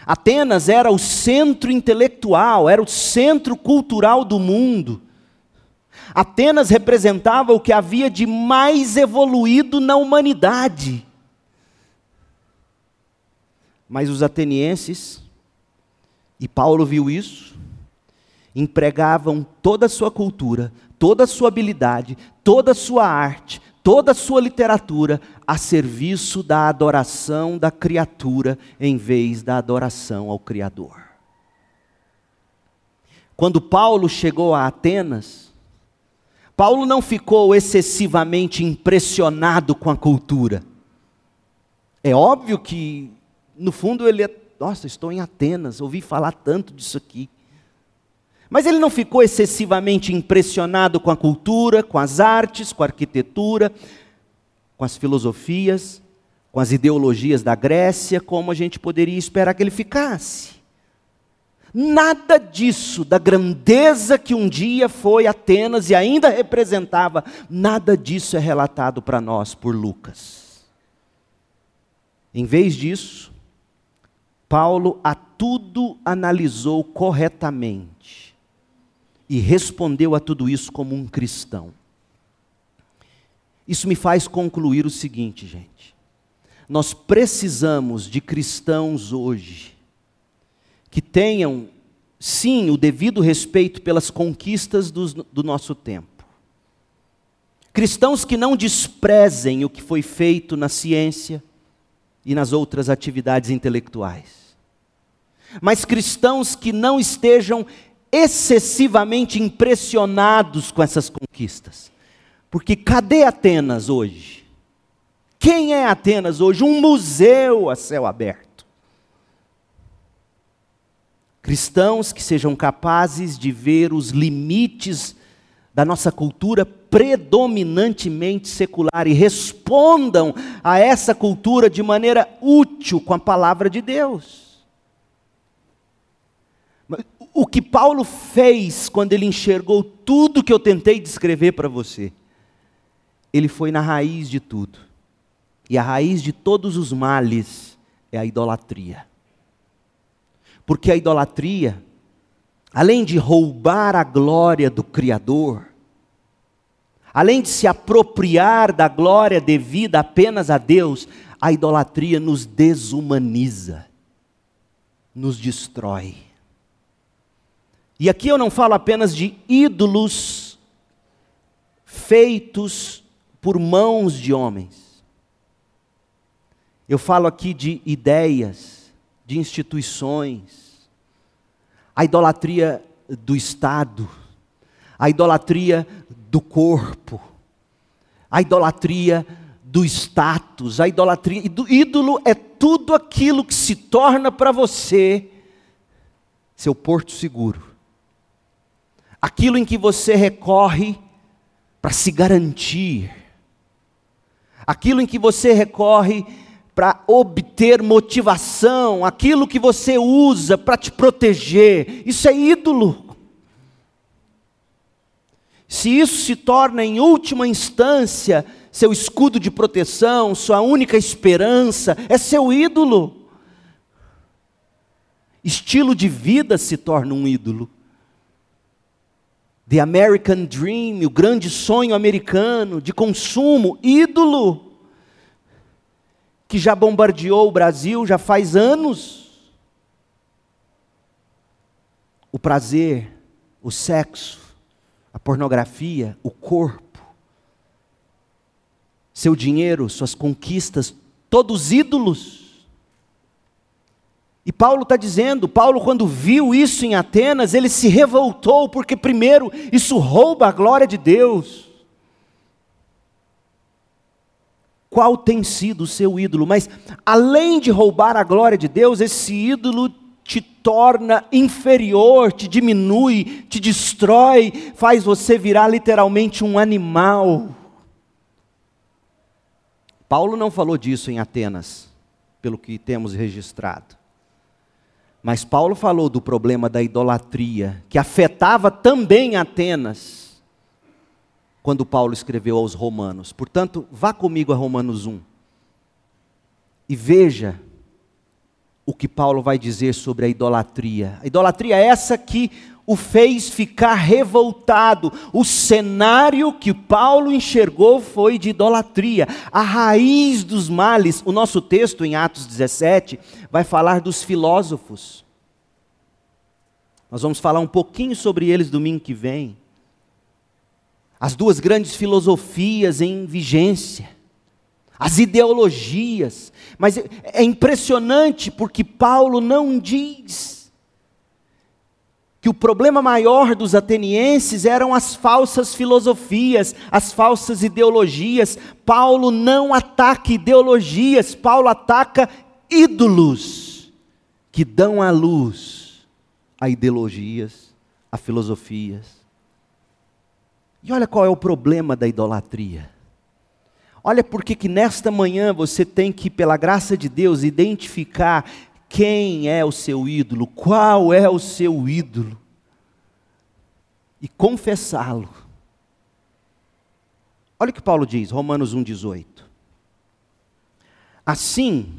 Speaker 1: Atenas era o centro intelectual, era o centro cultural do mundo. Atenas representava o que havia de mais evoluído na humanidade. Mas os atenienses, e Paulo viu isso, empregavam toda a sua cultura, toda a sua habilidade, toda a sua arte, toda a sua literatura a serviço da adoração da criatura em vez da adoração ao Criador. Quando Paulo chegou a Atenas, Paulo não ficou excessivamente impressionado com a cultura. É óbvio que, no fundo, ele é, nossa, estou em Atenas, ouvi falar tanto disso aqui. Mas ele não ficou excessivamente impressionado com a cultura, com as artes, com a arquitetura, com as filosofias, com as ideologias da Grécia, como a gente poderia esperar que ele ficasse. Nada disso, da grandeza que um dia foi Atenas e ainda representava, nada disso é relatado para nós por Lucas. Em vez disso, Paulo a tudo analisou corretamente e respondeu a tudo isso como um cristão. Isso me faz concluir o seguinte, gente. Nós precisamos de cristãos hoje que tenham, sim, o devido respeito pelas conquistas do, do nosso tempo. Cristãos que não desprezem o que foi feito na ciência e nas outras atividades intelectuais. Mas cristãos que não estejam excessivamente impressionados com essas conquistas. Porque cadê Atenas hoje? Quem é Atenas hoje? Um museu a céu aberto. Cristãos que sejam capazes de ver os limites da nossa cultura predominantemente secular e respondam a essa cultura de maneira útil com a palavra de Deus. O que Paulo fez quando ele enxergou tudo que eu tentei descrever para você, ele foi na raiz de tudo. E a raiz de todos os males é a idolatria. Porque a idolatria, além de roubar a glória do Criador, além de se apropriar da glória devida apenas a Deus, a idolatria nos desumaniza, nos destrói. E aqui eu não falo apenas de ídolos feitos por mãos de homens. Eu falo aqui de ideias, de instituições, a idolatria do Estado, a idolatria do corpo, a idolatria do status, a idolatria. Ídolo é tudo aquilo que se torna para você seu porto seguro. Aquilo em que você recorre para se garantir aquilo em que você recorre para obter motivação, aquilo que você usa para te proteger, isso é ídolo. Se isso se torna, em última instância, seu escudo de proteção, sua única esperança, é seu ídolo. Estilo de vida se torna um ídolo. The American Dream, o grande sonho americano de consumo, ídolo, que já bombardeou o Brasil já faz anos. O prazer, o sexo, a pornografia, o corpo, seu dinheiro, suas conquistas, todos ídolos. E Paulo está dizendo, Paulo, quando viu isso em Atenas, ele se revoltou, porque, primeiro, isso rouba a glória de Deus. Qual tem sido o seu ídolo? Mas, além de roubar a glória de Deus, esse ídolo te torna inferior, te diminui, te destrói, faz você virar literalmente um animal. Paulo não falou disso em Atenas, pelo que temos registrado. Mas Paulo falou do problema da idolatria, que afetava também Atenas, quando Paulo escreveu aos Romanos. Portanto, vá comigo a Romanos 1 e veja o que Paulo vai dizer sobre a idolatria. A idolatria é essa que o fez ficar revoltado. O cenário que Paulo enxergou foi de idolatria. A raiz dos males, o nosso texto em Atos 17 vai falar dos filósofos. Nós vamos falar um pouquinho sobre eles domingo que vem. As duas grandes filosofias em vigência, as ideologias. Mas é impressionante porque Paulo não diz que o problema maior dos atenienses eram as falsas filosofias, as falsas ideologias. Paulo não ataca ideologias, Paulo ataca ídolos que dão à luz a ideologias, a filosofias. E olha qual é o problema da idolatria. Olha porque que nesta manhã você tem que, pela graça de Deus, identificar quem é o seu ídolo, qual é o seu ídolo, e confessá-lo. Olha o que Paulo diz, Romanos 1,18. Assim,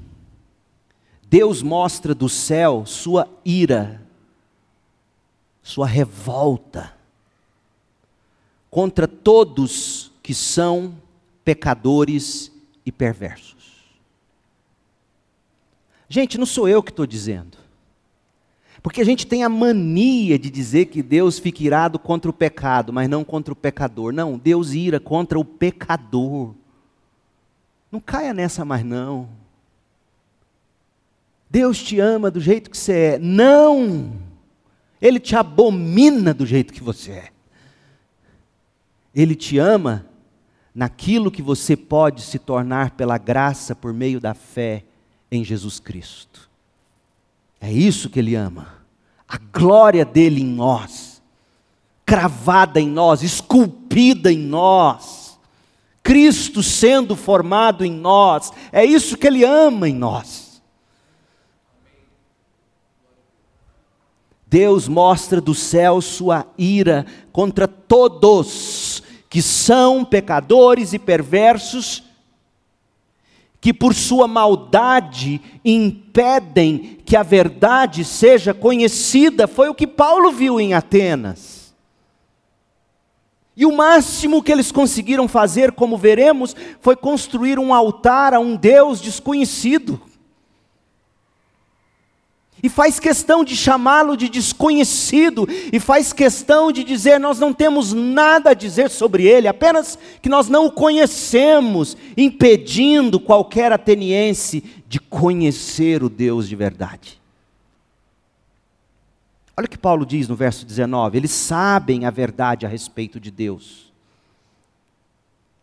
Speaker 1: Deus mostra do céu sua ira, sua revolta contra todos que são pecadores e perversos. Gente, não sou eu que estou dizendo. Porque a gente tem a mania de dizer que Deus fica irado contra o pecado, mas não contra o pecador. Não, Deus ira contra o pecador. Não caia nessa mais não. Deus te ama do jeito que você é. Não! Ele te abomina do jeito que você é. Ele te ama naquilo que você pode se tornar pela graça por meio da fé em Jesus Cristo. É isso que Ele ama. A glória dele em nós, cravada em nós, esculpida em nós. Cristo sendo formado em nós, é isso que Ele ama em nós. Deus mostra do céu sua ira contra todos que são pecadores e perversos que por sua maldade impedem que a verdade seja conhecida, foi o que Paulo viu em Atenas. E o máximo que eles conseguiram fazer, como veremos, foi construir um altar a um Deus desconhecido e faz questão de chamá-lo de desconhecido, e faz questão de dizer: nós não temos nada a dizer sobre ele, apenas que nós não o conhecemos, impedindo qualquer ateniense de conhecer o Deus de verdade. Olha o que Paulo diz no verso 19: eles sabem a verdade a respeito de Deus.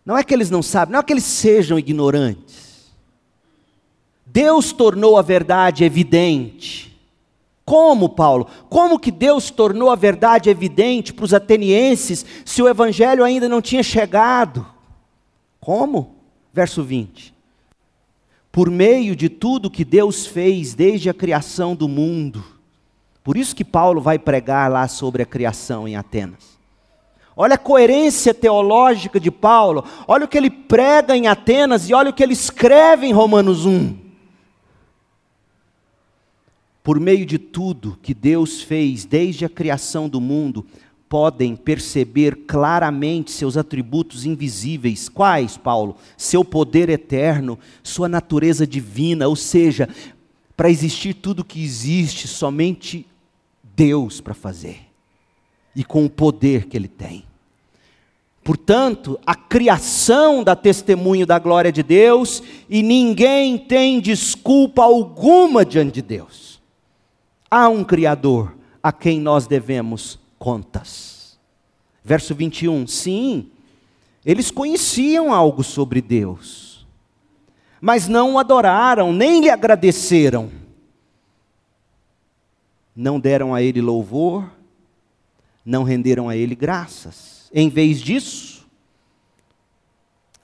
Speaker 1: Não é que eles não sabem, não é que eles sejam ignorantes. Deus tornou a verdade evidente como, Paulo? Como que Deus tornou a verdade evidente para os atenienses se o evangelho ainda não tinha chegado? Como? Verso 20. Por meio de tudo que Deus fez desde a criação do mundo. Por isso que Paulo vai pregar lá sobre a criação em Atenas. Olha a coerência teológica de Paulo. Olha o que ele prega em Atenas e olha o que ele escreve em Romanos 1 por meio de tudo que Deus fez desde a criação do mundo, podem perceber claramente seus atributos invisíveis. Quais, Paulo? Seu poder eterno, sua natureza divina, ou seja, para existir tudo que existe, somente Deus para fazer. E com o poder que ele tem. Portanto, a criação dá testemunho da glória de Deus e ninguém tem desculpa alguma diante de Deus. Há um Criador a quem nós devemos contas. Verso 21, sim, eles conheciam algo sobre Deus, mas não o adoraram, nem lhe agradeceram. Não deram a ele louvor, não renderam a ele graças. Em vez disso,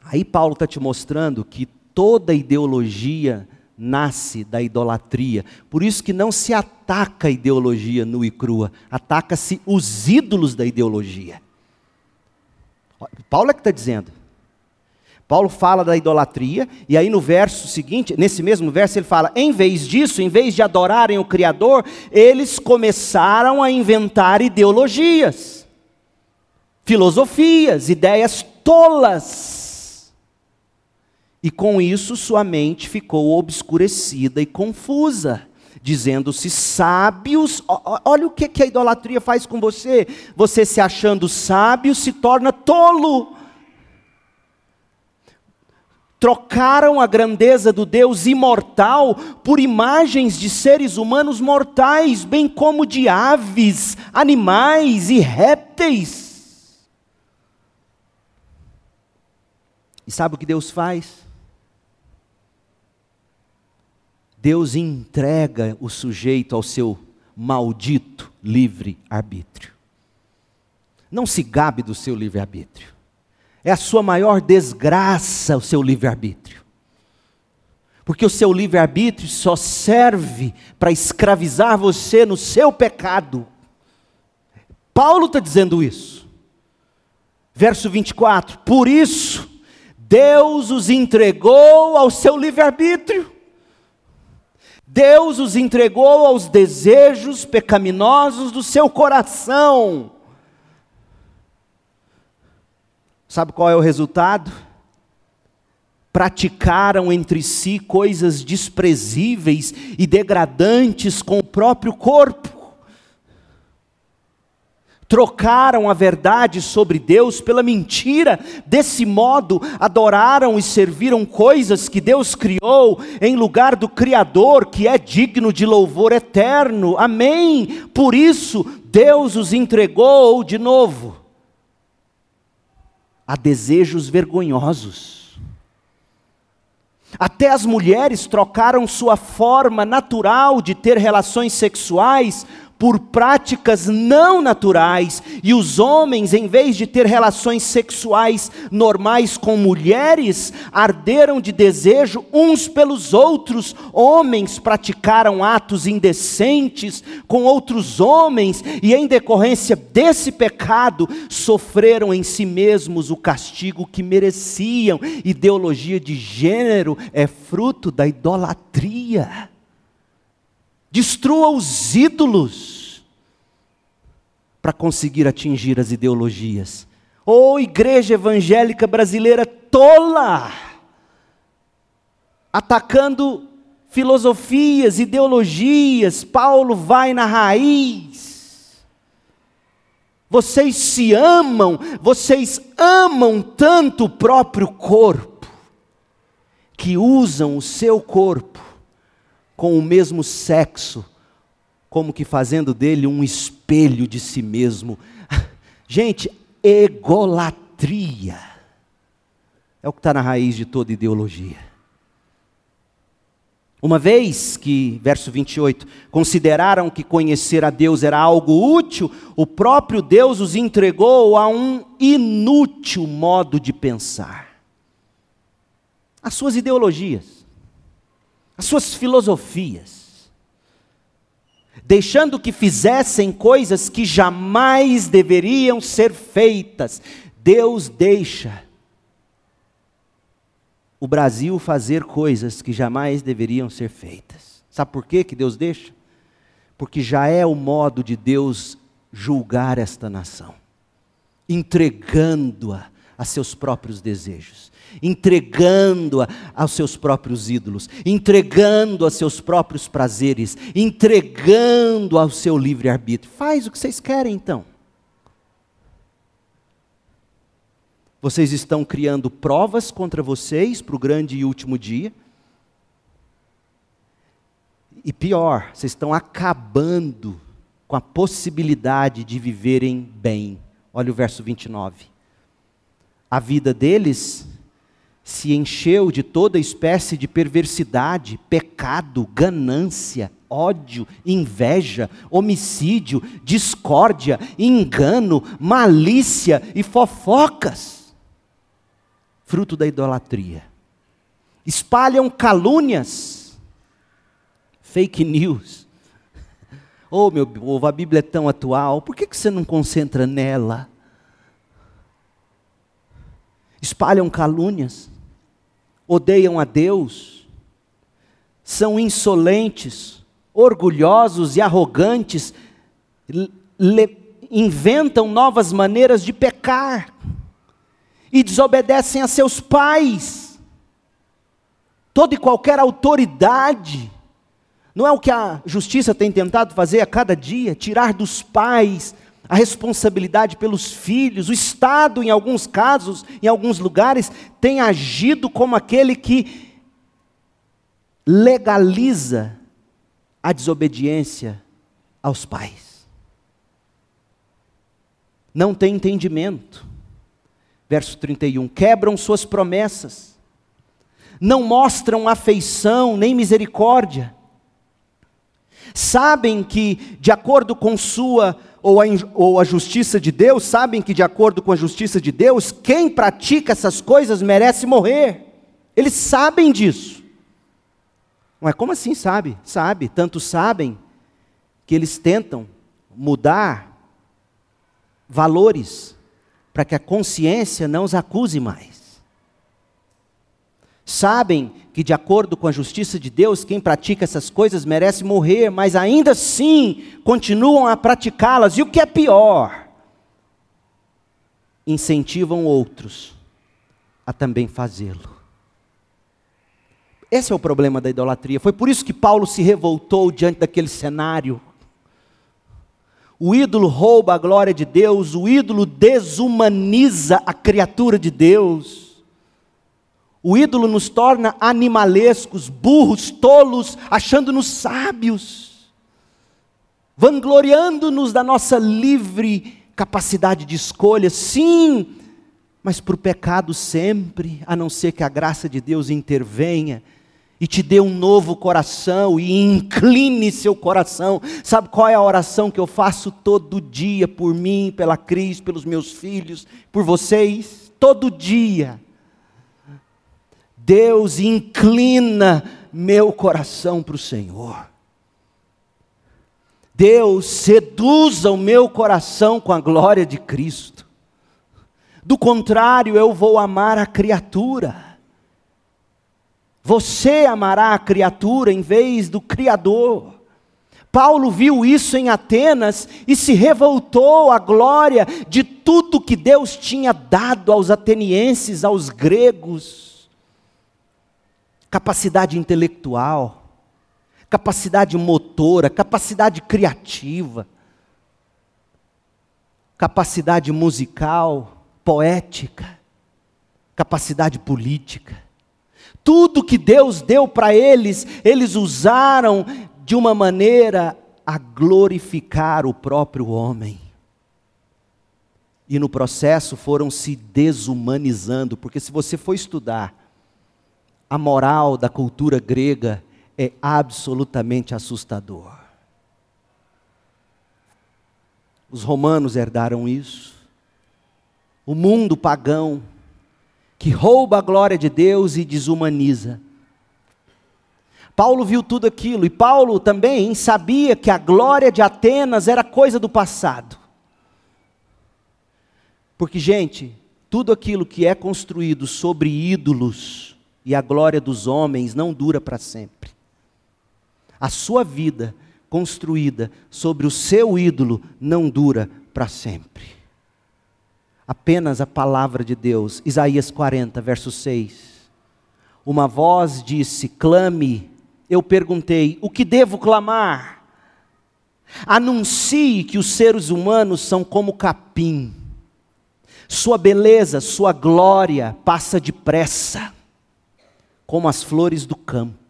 Speaker 1: aí Paulo está te mostrando que toda ideologia nasce da idolatria. Por isso que não se ataca a ideologia nua e crua, ataca-se os ídolos da ideologia. Paulo é que está dizendo. Paulo fala da idolatria, e aí no verso seguinte, nesse mesmo verso, ele fala: em vez disso, em vez de adorarem o Criador, eles começaram a inventar ideologias, filosofias, ideias tolas e com isso sua mente ficou obscurecida e confusa, dizendo-se sábios. Olha o que a idolatria faz com você. Você se achando sábio se torna tolo. trocaram a grandeza do Deus imortal por imagens de seres humanos mortais, bem como de aves, animais e répteis. E sabe o que Deus faz? Deus entrega o sujeito ao seu maldito livre-arbítrio. Não se gabe do seu livre-arbítrio. É a sua maior desgraça o seu livre-arbítrio. Porque o seu livre-arbítrio só serve para escravizar você no seu pecado. Paulo está dizendo isso. Verso 24: Por isso, Deus os entregou ao seu livre-arbítrio. Deus os entregou aos desejos pecaminosos do seu coração. Sabe qual é o resultado? Praticaram entre si coisas desprezíveis e degradantes com o próprio corpo. Trocaram a verdade sobre Deus pela mentira, desse modo adoraram e serviram coisas que Deus criou em lugar do Criador, que é digno de louvor eterno. Amém. Por isso, Deus os entregou de novo a desejos vergonhosos. Até as mulheres trocaram sua forma natural de ter relações sexuais por práticas não naturais, e os homens, em vez de ter relações sexuais normais com mulheres, arderam de desejo uns pelos outros. Homens praticaram atos indecentes com outros homens, e em decorrência desse pecado, sofreram em si mesmos o castigo que mereciam. Ideologia de gênero é fruto da idolatria destrua os ídolos para conseguir atingir as ideologias. Ou oh, igreja evangélica brasileira tola, atacando filosofias, ideologias, Paulo vai na raiz. Vocês se amam, vocês amam tanto o próprio corpo, que usam o seu corpo com o mesmo sexo, como que fazendo dele um espelho de si mesmo. Gente, egolatria é o que está na raiz de toda ideologia. Uma vez que, verso 28, consideraram que conhecer a Deus era algo útil, o próprio Deus os entregou a um inútil modo de pensar. As suas ideologias as suas filosofias, deixando que fizessem coisas que jamais deveriam ser feitas. Deus deixa o Brasil fazer coisas que jamais deveriam ser feitas. Sabe por quê que Deus deixa? Porque já é o modo de Deus julgar esta nação, entregando-a a seus próprios desejos entregando-a aos seus próprios ídolos, entregando a seus próprios prazeres, entregando ao seu livre-arbítrio. Faz o que vocês querem então. Vocês estão criando provas contra vocês para o grande e último dia. E pior, vocês estão acabando com a possibilidade de viverem bem. Olha o verso 29. A vida deles se encheu de toda espécie de perversidade, pecado, ganância, ódio, inveja, homicídio, discórdia, engano, malícia e fofocas, fruto da idolatria. Espalham calúnias, fake news. Oh, meu povo, a Bíblia é tão atual, por que você não concentra nela? Espalham calúnias odeiam a Deus, são insolentes, orgulhosos e arrogantes, inventam novas maneiras de pecar e desobedecem a seus pais. Toda e qualquer autoridade, não é o que a justiça tem tentado fazer a cada dia? Tirar dos pais a responsabilidade pelos filhos. O Estado, em alguns casos, em alguns lugares, tem agido como aquele que legaliza a desobediência aos pais. Não tem entendimento. Verso 31: quebram suas promessas, não mostram afeição nem misericórdia. Sabem que, de acordo com sua ou a, ou a justiça de Deus, sabem que, de acordo com a justiça de Deus, quem pratica essas coisas merece morrer. Eles sabem disso. Mas como assim sabe? Sabe, tanto sabem que eles tentam mudar valores para que a consciência não os acuse mais. Sabem que, de acordo com a justiça de Deus, quem pratica essas coisas merece morrer, mas ainda assim continuam a praticá-las, e o que é pior, incentivam outros a também fazê-lo. Esse é o problema da idolatria. Foi por isso que Paulo se revoltou diante daquele cenário. O ídolo rouba a glória de Deus, o ídolo desumaniza a criatura de Deus. O ídolo nos torna animalescos, burros, tolos, achando-nos sábios, vangloriando-nos da nossa livre capacidade de escolha, sim, mas para o pecado sempre, a não ser que a graça de Deus intervenha e te dê um novo coração e incline seu coração. Sabe qual é a oração que eu faço todo dia por mim, pela Cris, pelos meus filhos, por vocês? Todo dia. Deus inclina meu coração para o Senhor. Deus seduza o meu coração com a glória de Cristo. Do contrário, eu vou amar a criatura. Você amará a criatura em vez do Criador. Paulo viu isso em Atenas e se revoltou à glória de tudo que Deus tinha dado aos atenienses, aos gregos. Capacidade intelectual, capacidade motora, capacidade criativa, capacidade musical, poética, capacidade política. Tudo que Deus deu para eles, eles usaram de uma maneira a glorificar o próprio homem. E no processo foram se desumanizando, porque se você for estudar a moral da cultura grega, é absolutamente assustador. Os romanos herdaram isso. O mundo pagão que rouba a glória de Deus e desumaniza. Paulo viu tudo aquilo e Paulo também sabia que a glória de Atenas era coisa do passado. Porque, gente, tudo aquilo que é construído sobre ídolos e a glória dos homens não dura para sempre. A sua vida construída sobre o seu ídolo não dura para sempre apenas a palavra de Deus. Isaías 40, verso 6. Uma voz disse: clame. Eu perguntei: o que devo clamar? Anuncie que os seres humanos são como capim. Sua beleza, sua glória passa depressa, como as flores do campo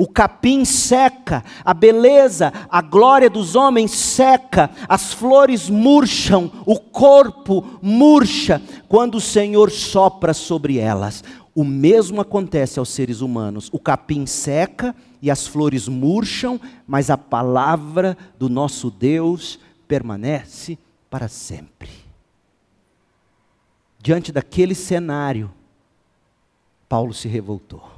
Speaker 1: o capim seca, a beleza, a glória dos homens seca, as flores murcham, o corpo murcha quando o Senhor sopra sobre elas. O mesmo acontece aos seres humanos. O capim seca e as flores murcham, mas a palavra do nosso Deus permanece para sempre. Diante daquele cenário, Paulo se revoltou.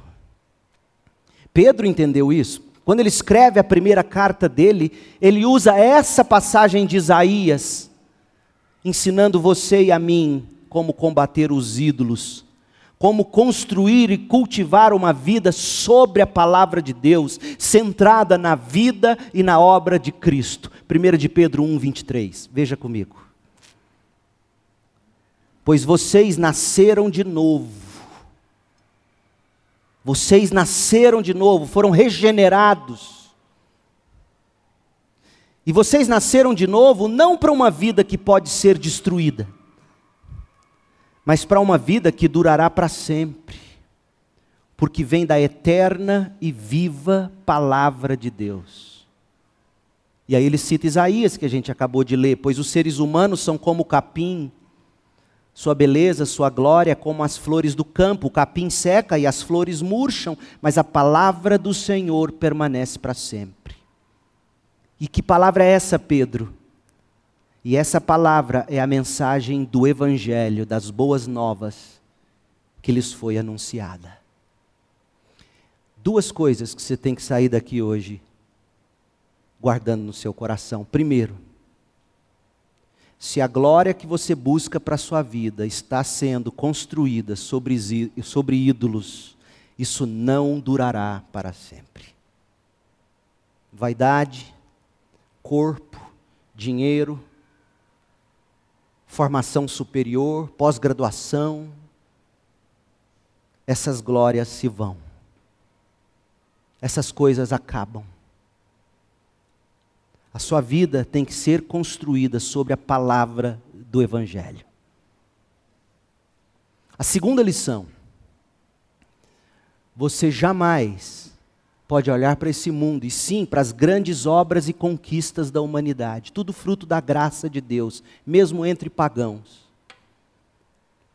Speaker 1: Pedro entendeu isso. Quando ele escreve a primeira carta dele, ele usa essa passagem de Isaías, ensinando você e a mim como combater os ídolos, como construir e cultivar uma vida sobre a palavra de Deus, centrada na vida e na obra de Cristo. 1 de Pedro 1, 23. Veja comigo. Pois vocês nasceram de novo vocês nasceram de novo, foram regenerados. E vocês nasceram de novo não para uma vida que pode ser destruída, mas para uma vida que durará para sempre, porque vem da eterna e viva palavra de Deus. E aí ele cita Isaías, que a gente acabou de ler: Pois os seres humanos são como capim, sua beleza, sua glória como as flores do campo. O capim seca e as flores murcham, mas a palavra do Senhor permanece para sempre. E que palavra é essa, Pedro? E essa palavra é a mensagem do Evangelho, das boas novas que lhes foi anunciada. Duas coisas que você tem que sair daqui hoje, guardando no seu coração. Primeiro, se a glória que você busca para a sua vida está sendo construída sobre, sobre ídolos, isso não durará para sempre. Vaidade, corpo, dinheiro, formação superior, pós-graduação, essas glórias se vão. Essas coisas acabam. A sua vida tem que ser construída sobre a palavra do Evangelho. A segunda lição: você jamais pode olhar para esse mundo, e sim para as grandes obras e conquistas da humanidade, tudo fruto da graça de Deus, mesmo entre pagãos.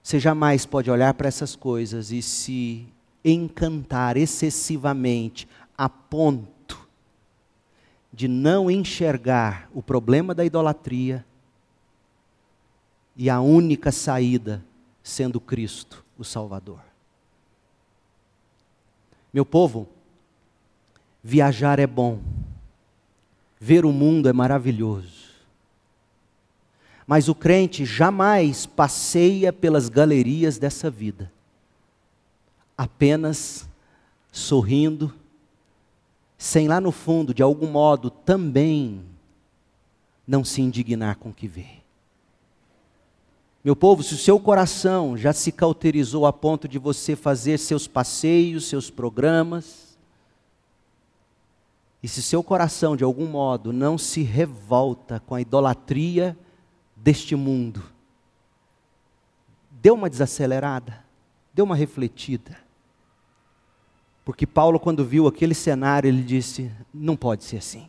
Speaker 1: Você jamais pode olhar para essas coisas e se encantar excessivamente a ponto de não enxergar o problema da idolatria e a única saída sendo Cristo, o Salvador. Meu povo, viajar é bom, ver o mundo é maravilhoso, mas o crente jamais passeia pelas galerias dessa vida, apenas sorrindo sem lá no fundo, de algum modo, também não se indignar com o que vê. Meu povo, se o seu coração já se cauterizou a ponto de você fazer seus passeios, seus programas, e se seu coração de algum modo não se revolta com a idolatria deste mundo, dê uma desacelerada, dê uma refletida. Porque Paulo, quando viu aquele cenário, ele disse: não pode ser assim.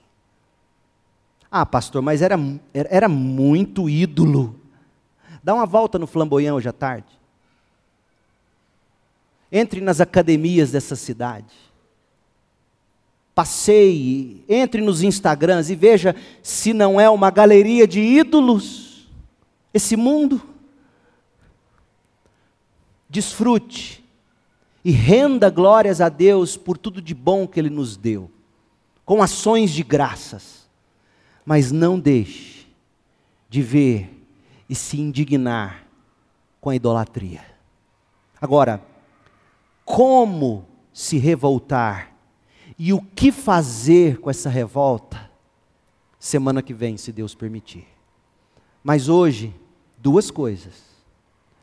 Speaker 1: Ah, pastor, mas era, era muito ídolo. Dá uma volta no flamboyant hoje à tarde. Entre nas academias dessa cidade. Passeie, entre nos Instagrams e veja se não é uma galeria de ídolos esse mundo. Desfrute e renda glórias a Deus por tudo de bom que Ele nos deu, com ações de graças, mas não deixe de ver e se indignar com a idolatria. Agora, como se revoltar e o que fazer com essa revolta? Semana que vem, se Deus permitir. Mas hoje, duas coisas.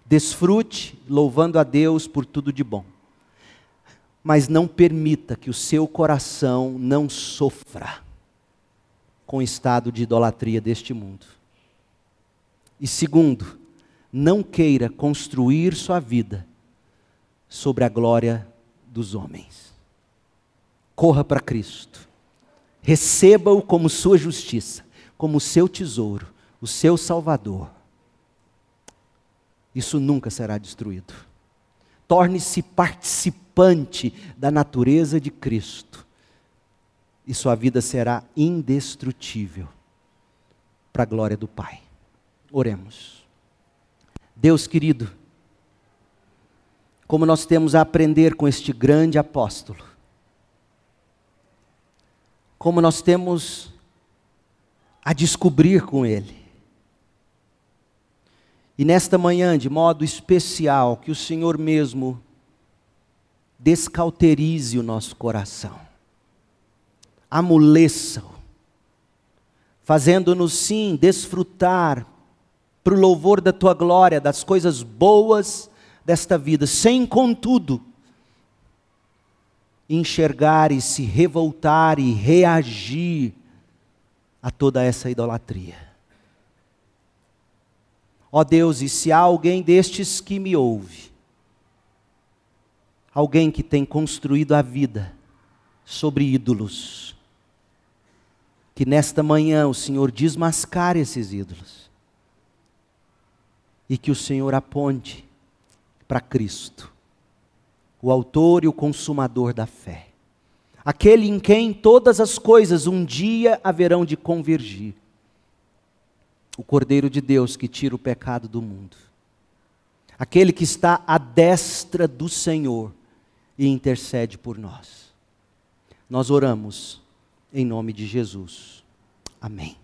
Speaker 1: Desfrute louvando a Deus por tudo de bom mas não permita que o seu coração não sofra com o estado de idolatria deste mundo. E segundo, não queira construir sua vida sobre a glória dos homens. Corra para Cristo. Receba-o como sua justiça, como seu tesouro, o seu Salvador. Isso nunca será destruído. Torne-se participante participante da natureza de Cristo, e sua vida será indestrutível para a glória do Pai. Oremos. Deus querido, como nós temos a aprender com este grande apóstolo, como nós temos a descobrir com ele. E nesta manhã, de modo especial, que o Senhor mesmo descauterize o nosso coração, amoleça-o, fazendo-nos sim desfrutar, para o louvor da tua glória, das coisas boas desta vida, sem contudo enxergar e se revoltar e reagir a toda essa idolatria. Ó Deus, e se há alguém destes que me ouve, alguém que tem construído a vida sobre ídolos, que nesta manhã o Senhor desmascare esses ídolos. E que o Senhor aponte para Cristo, o Autor e o Consumador da fé, aquele em quem todas as coisas um dia haverão de convergir, o Cordeiro de Deus que tira o pecado do mundo, aquele que está à destra do Senhor e intercede por nós. Nós oramos em nome de Jesus. Amém.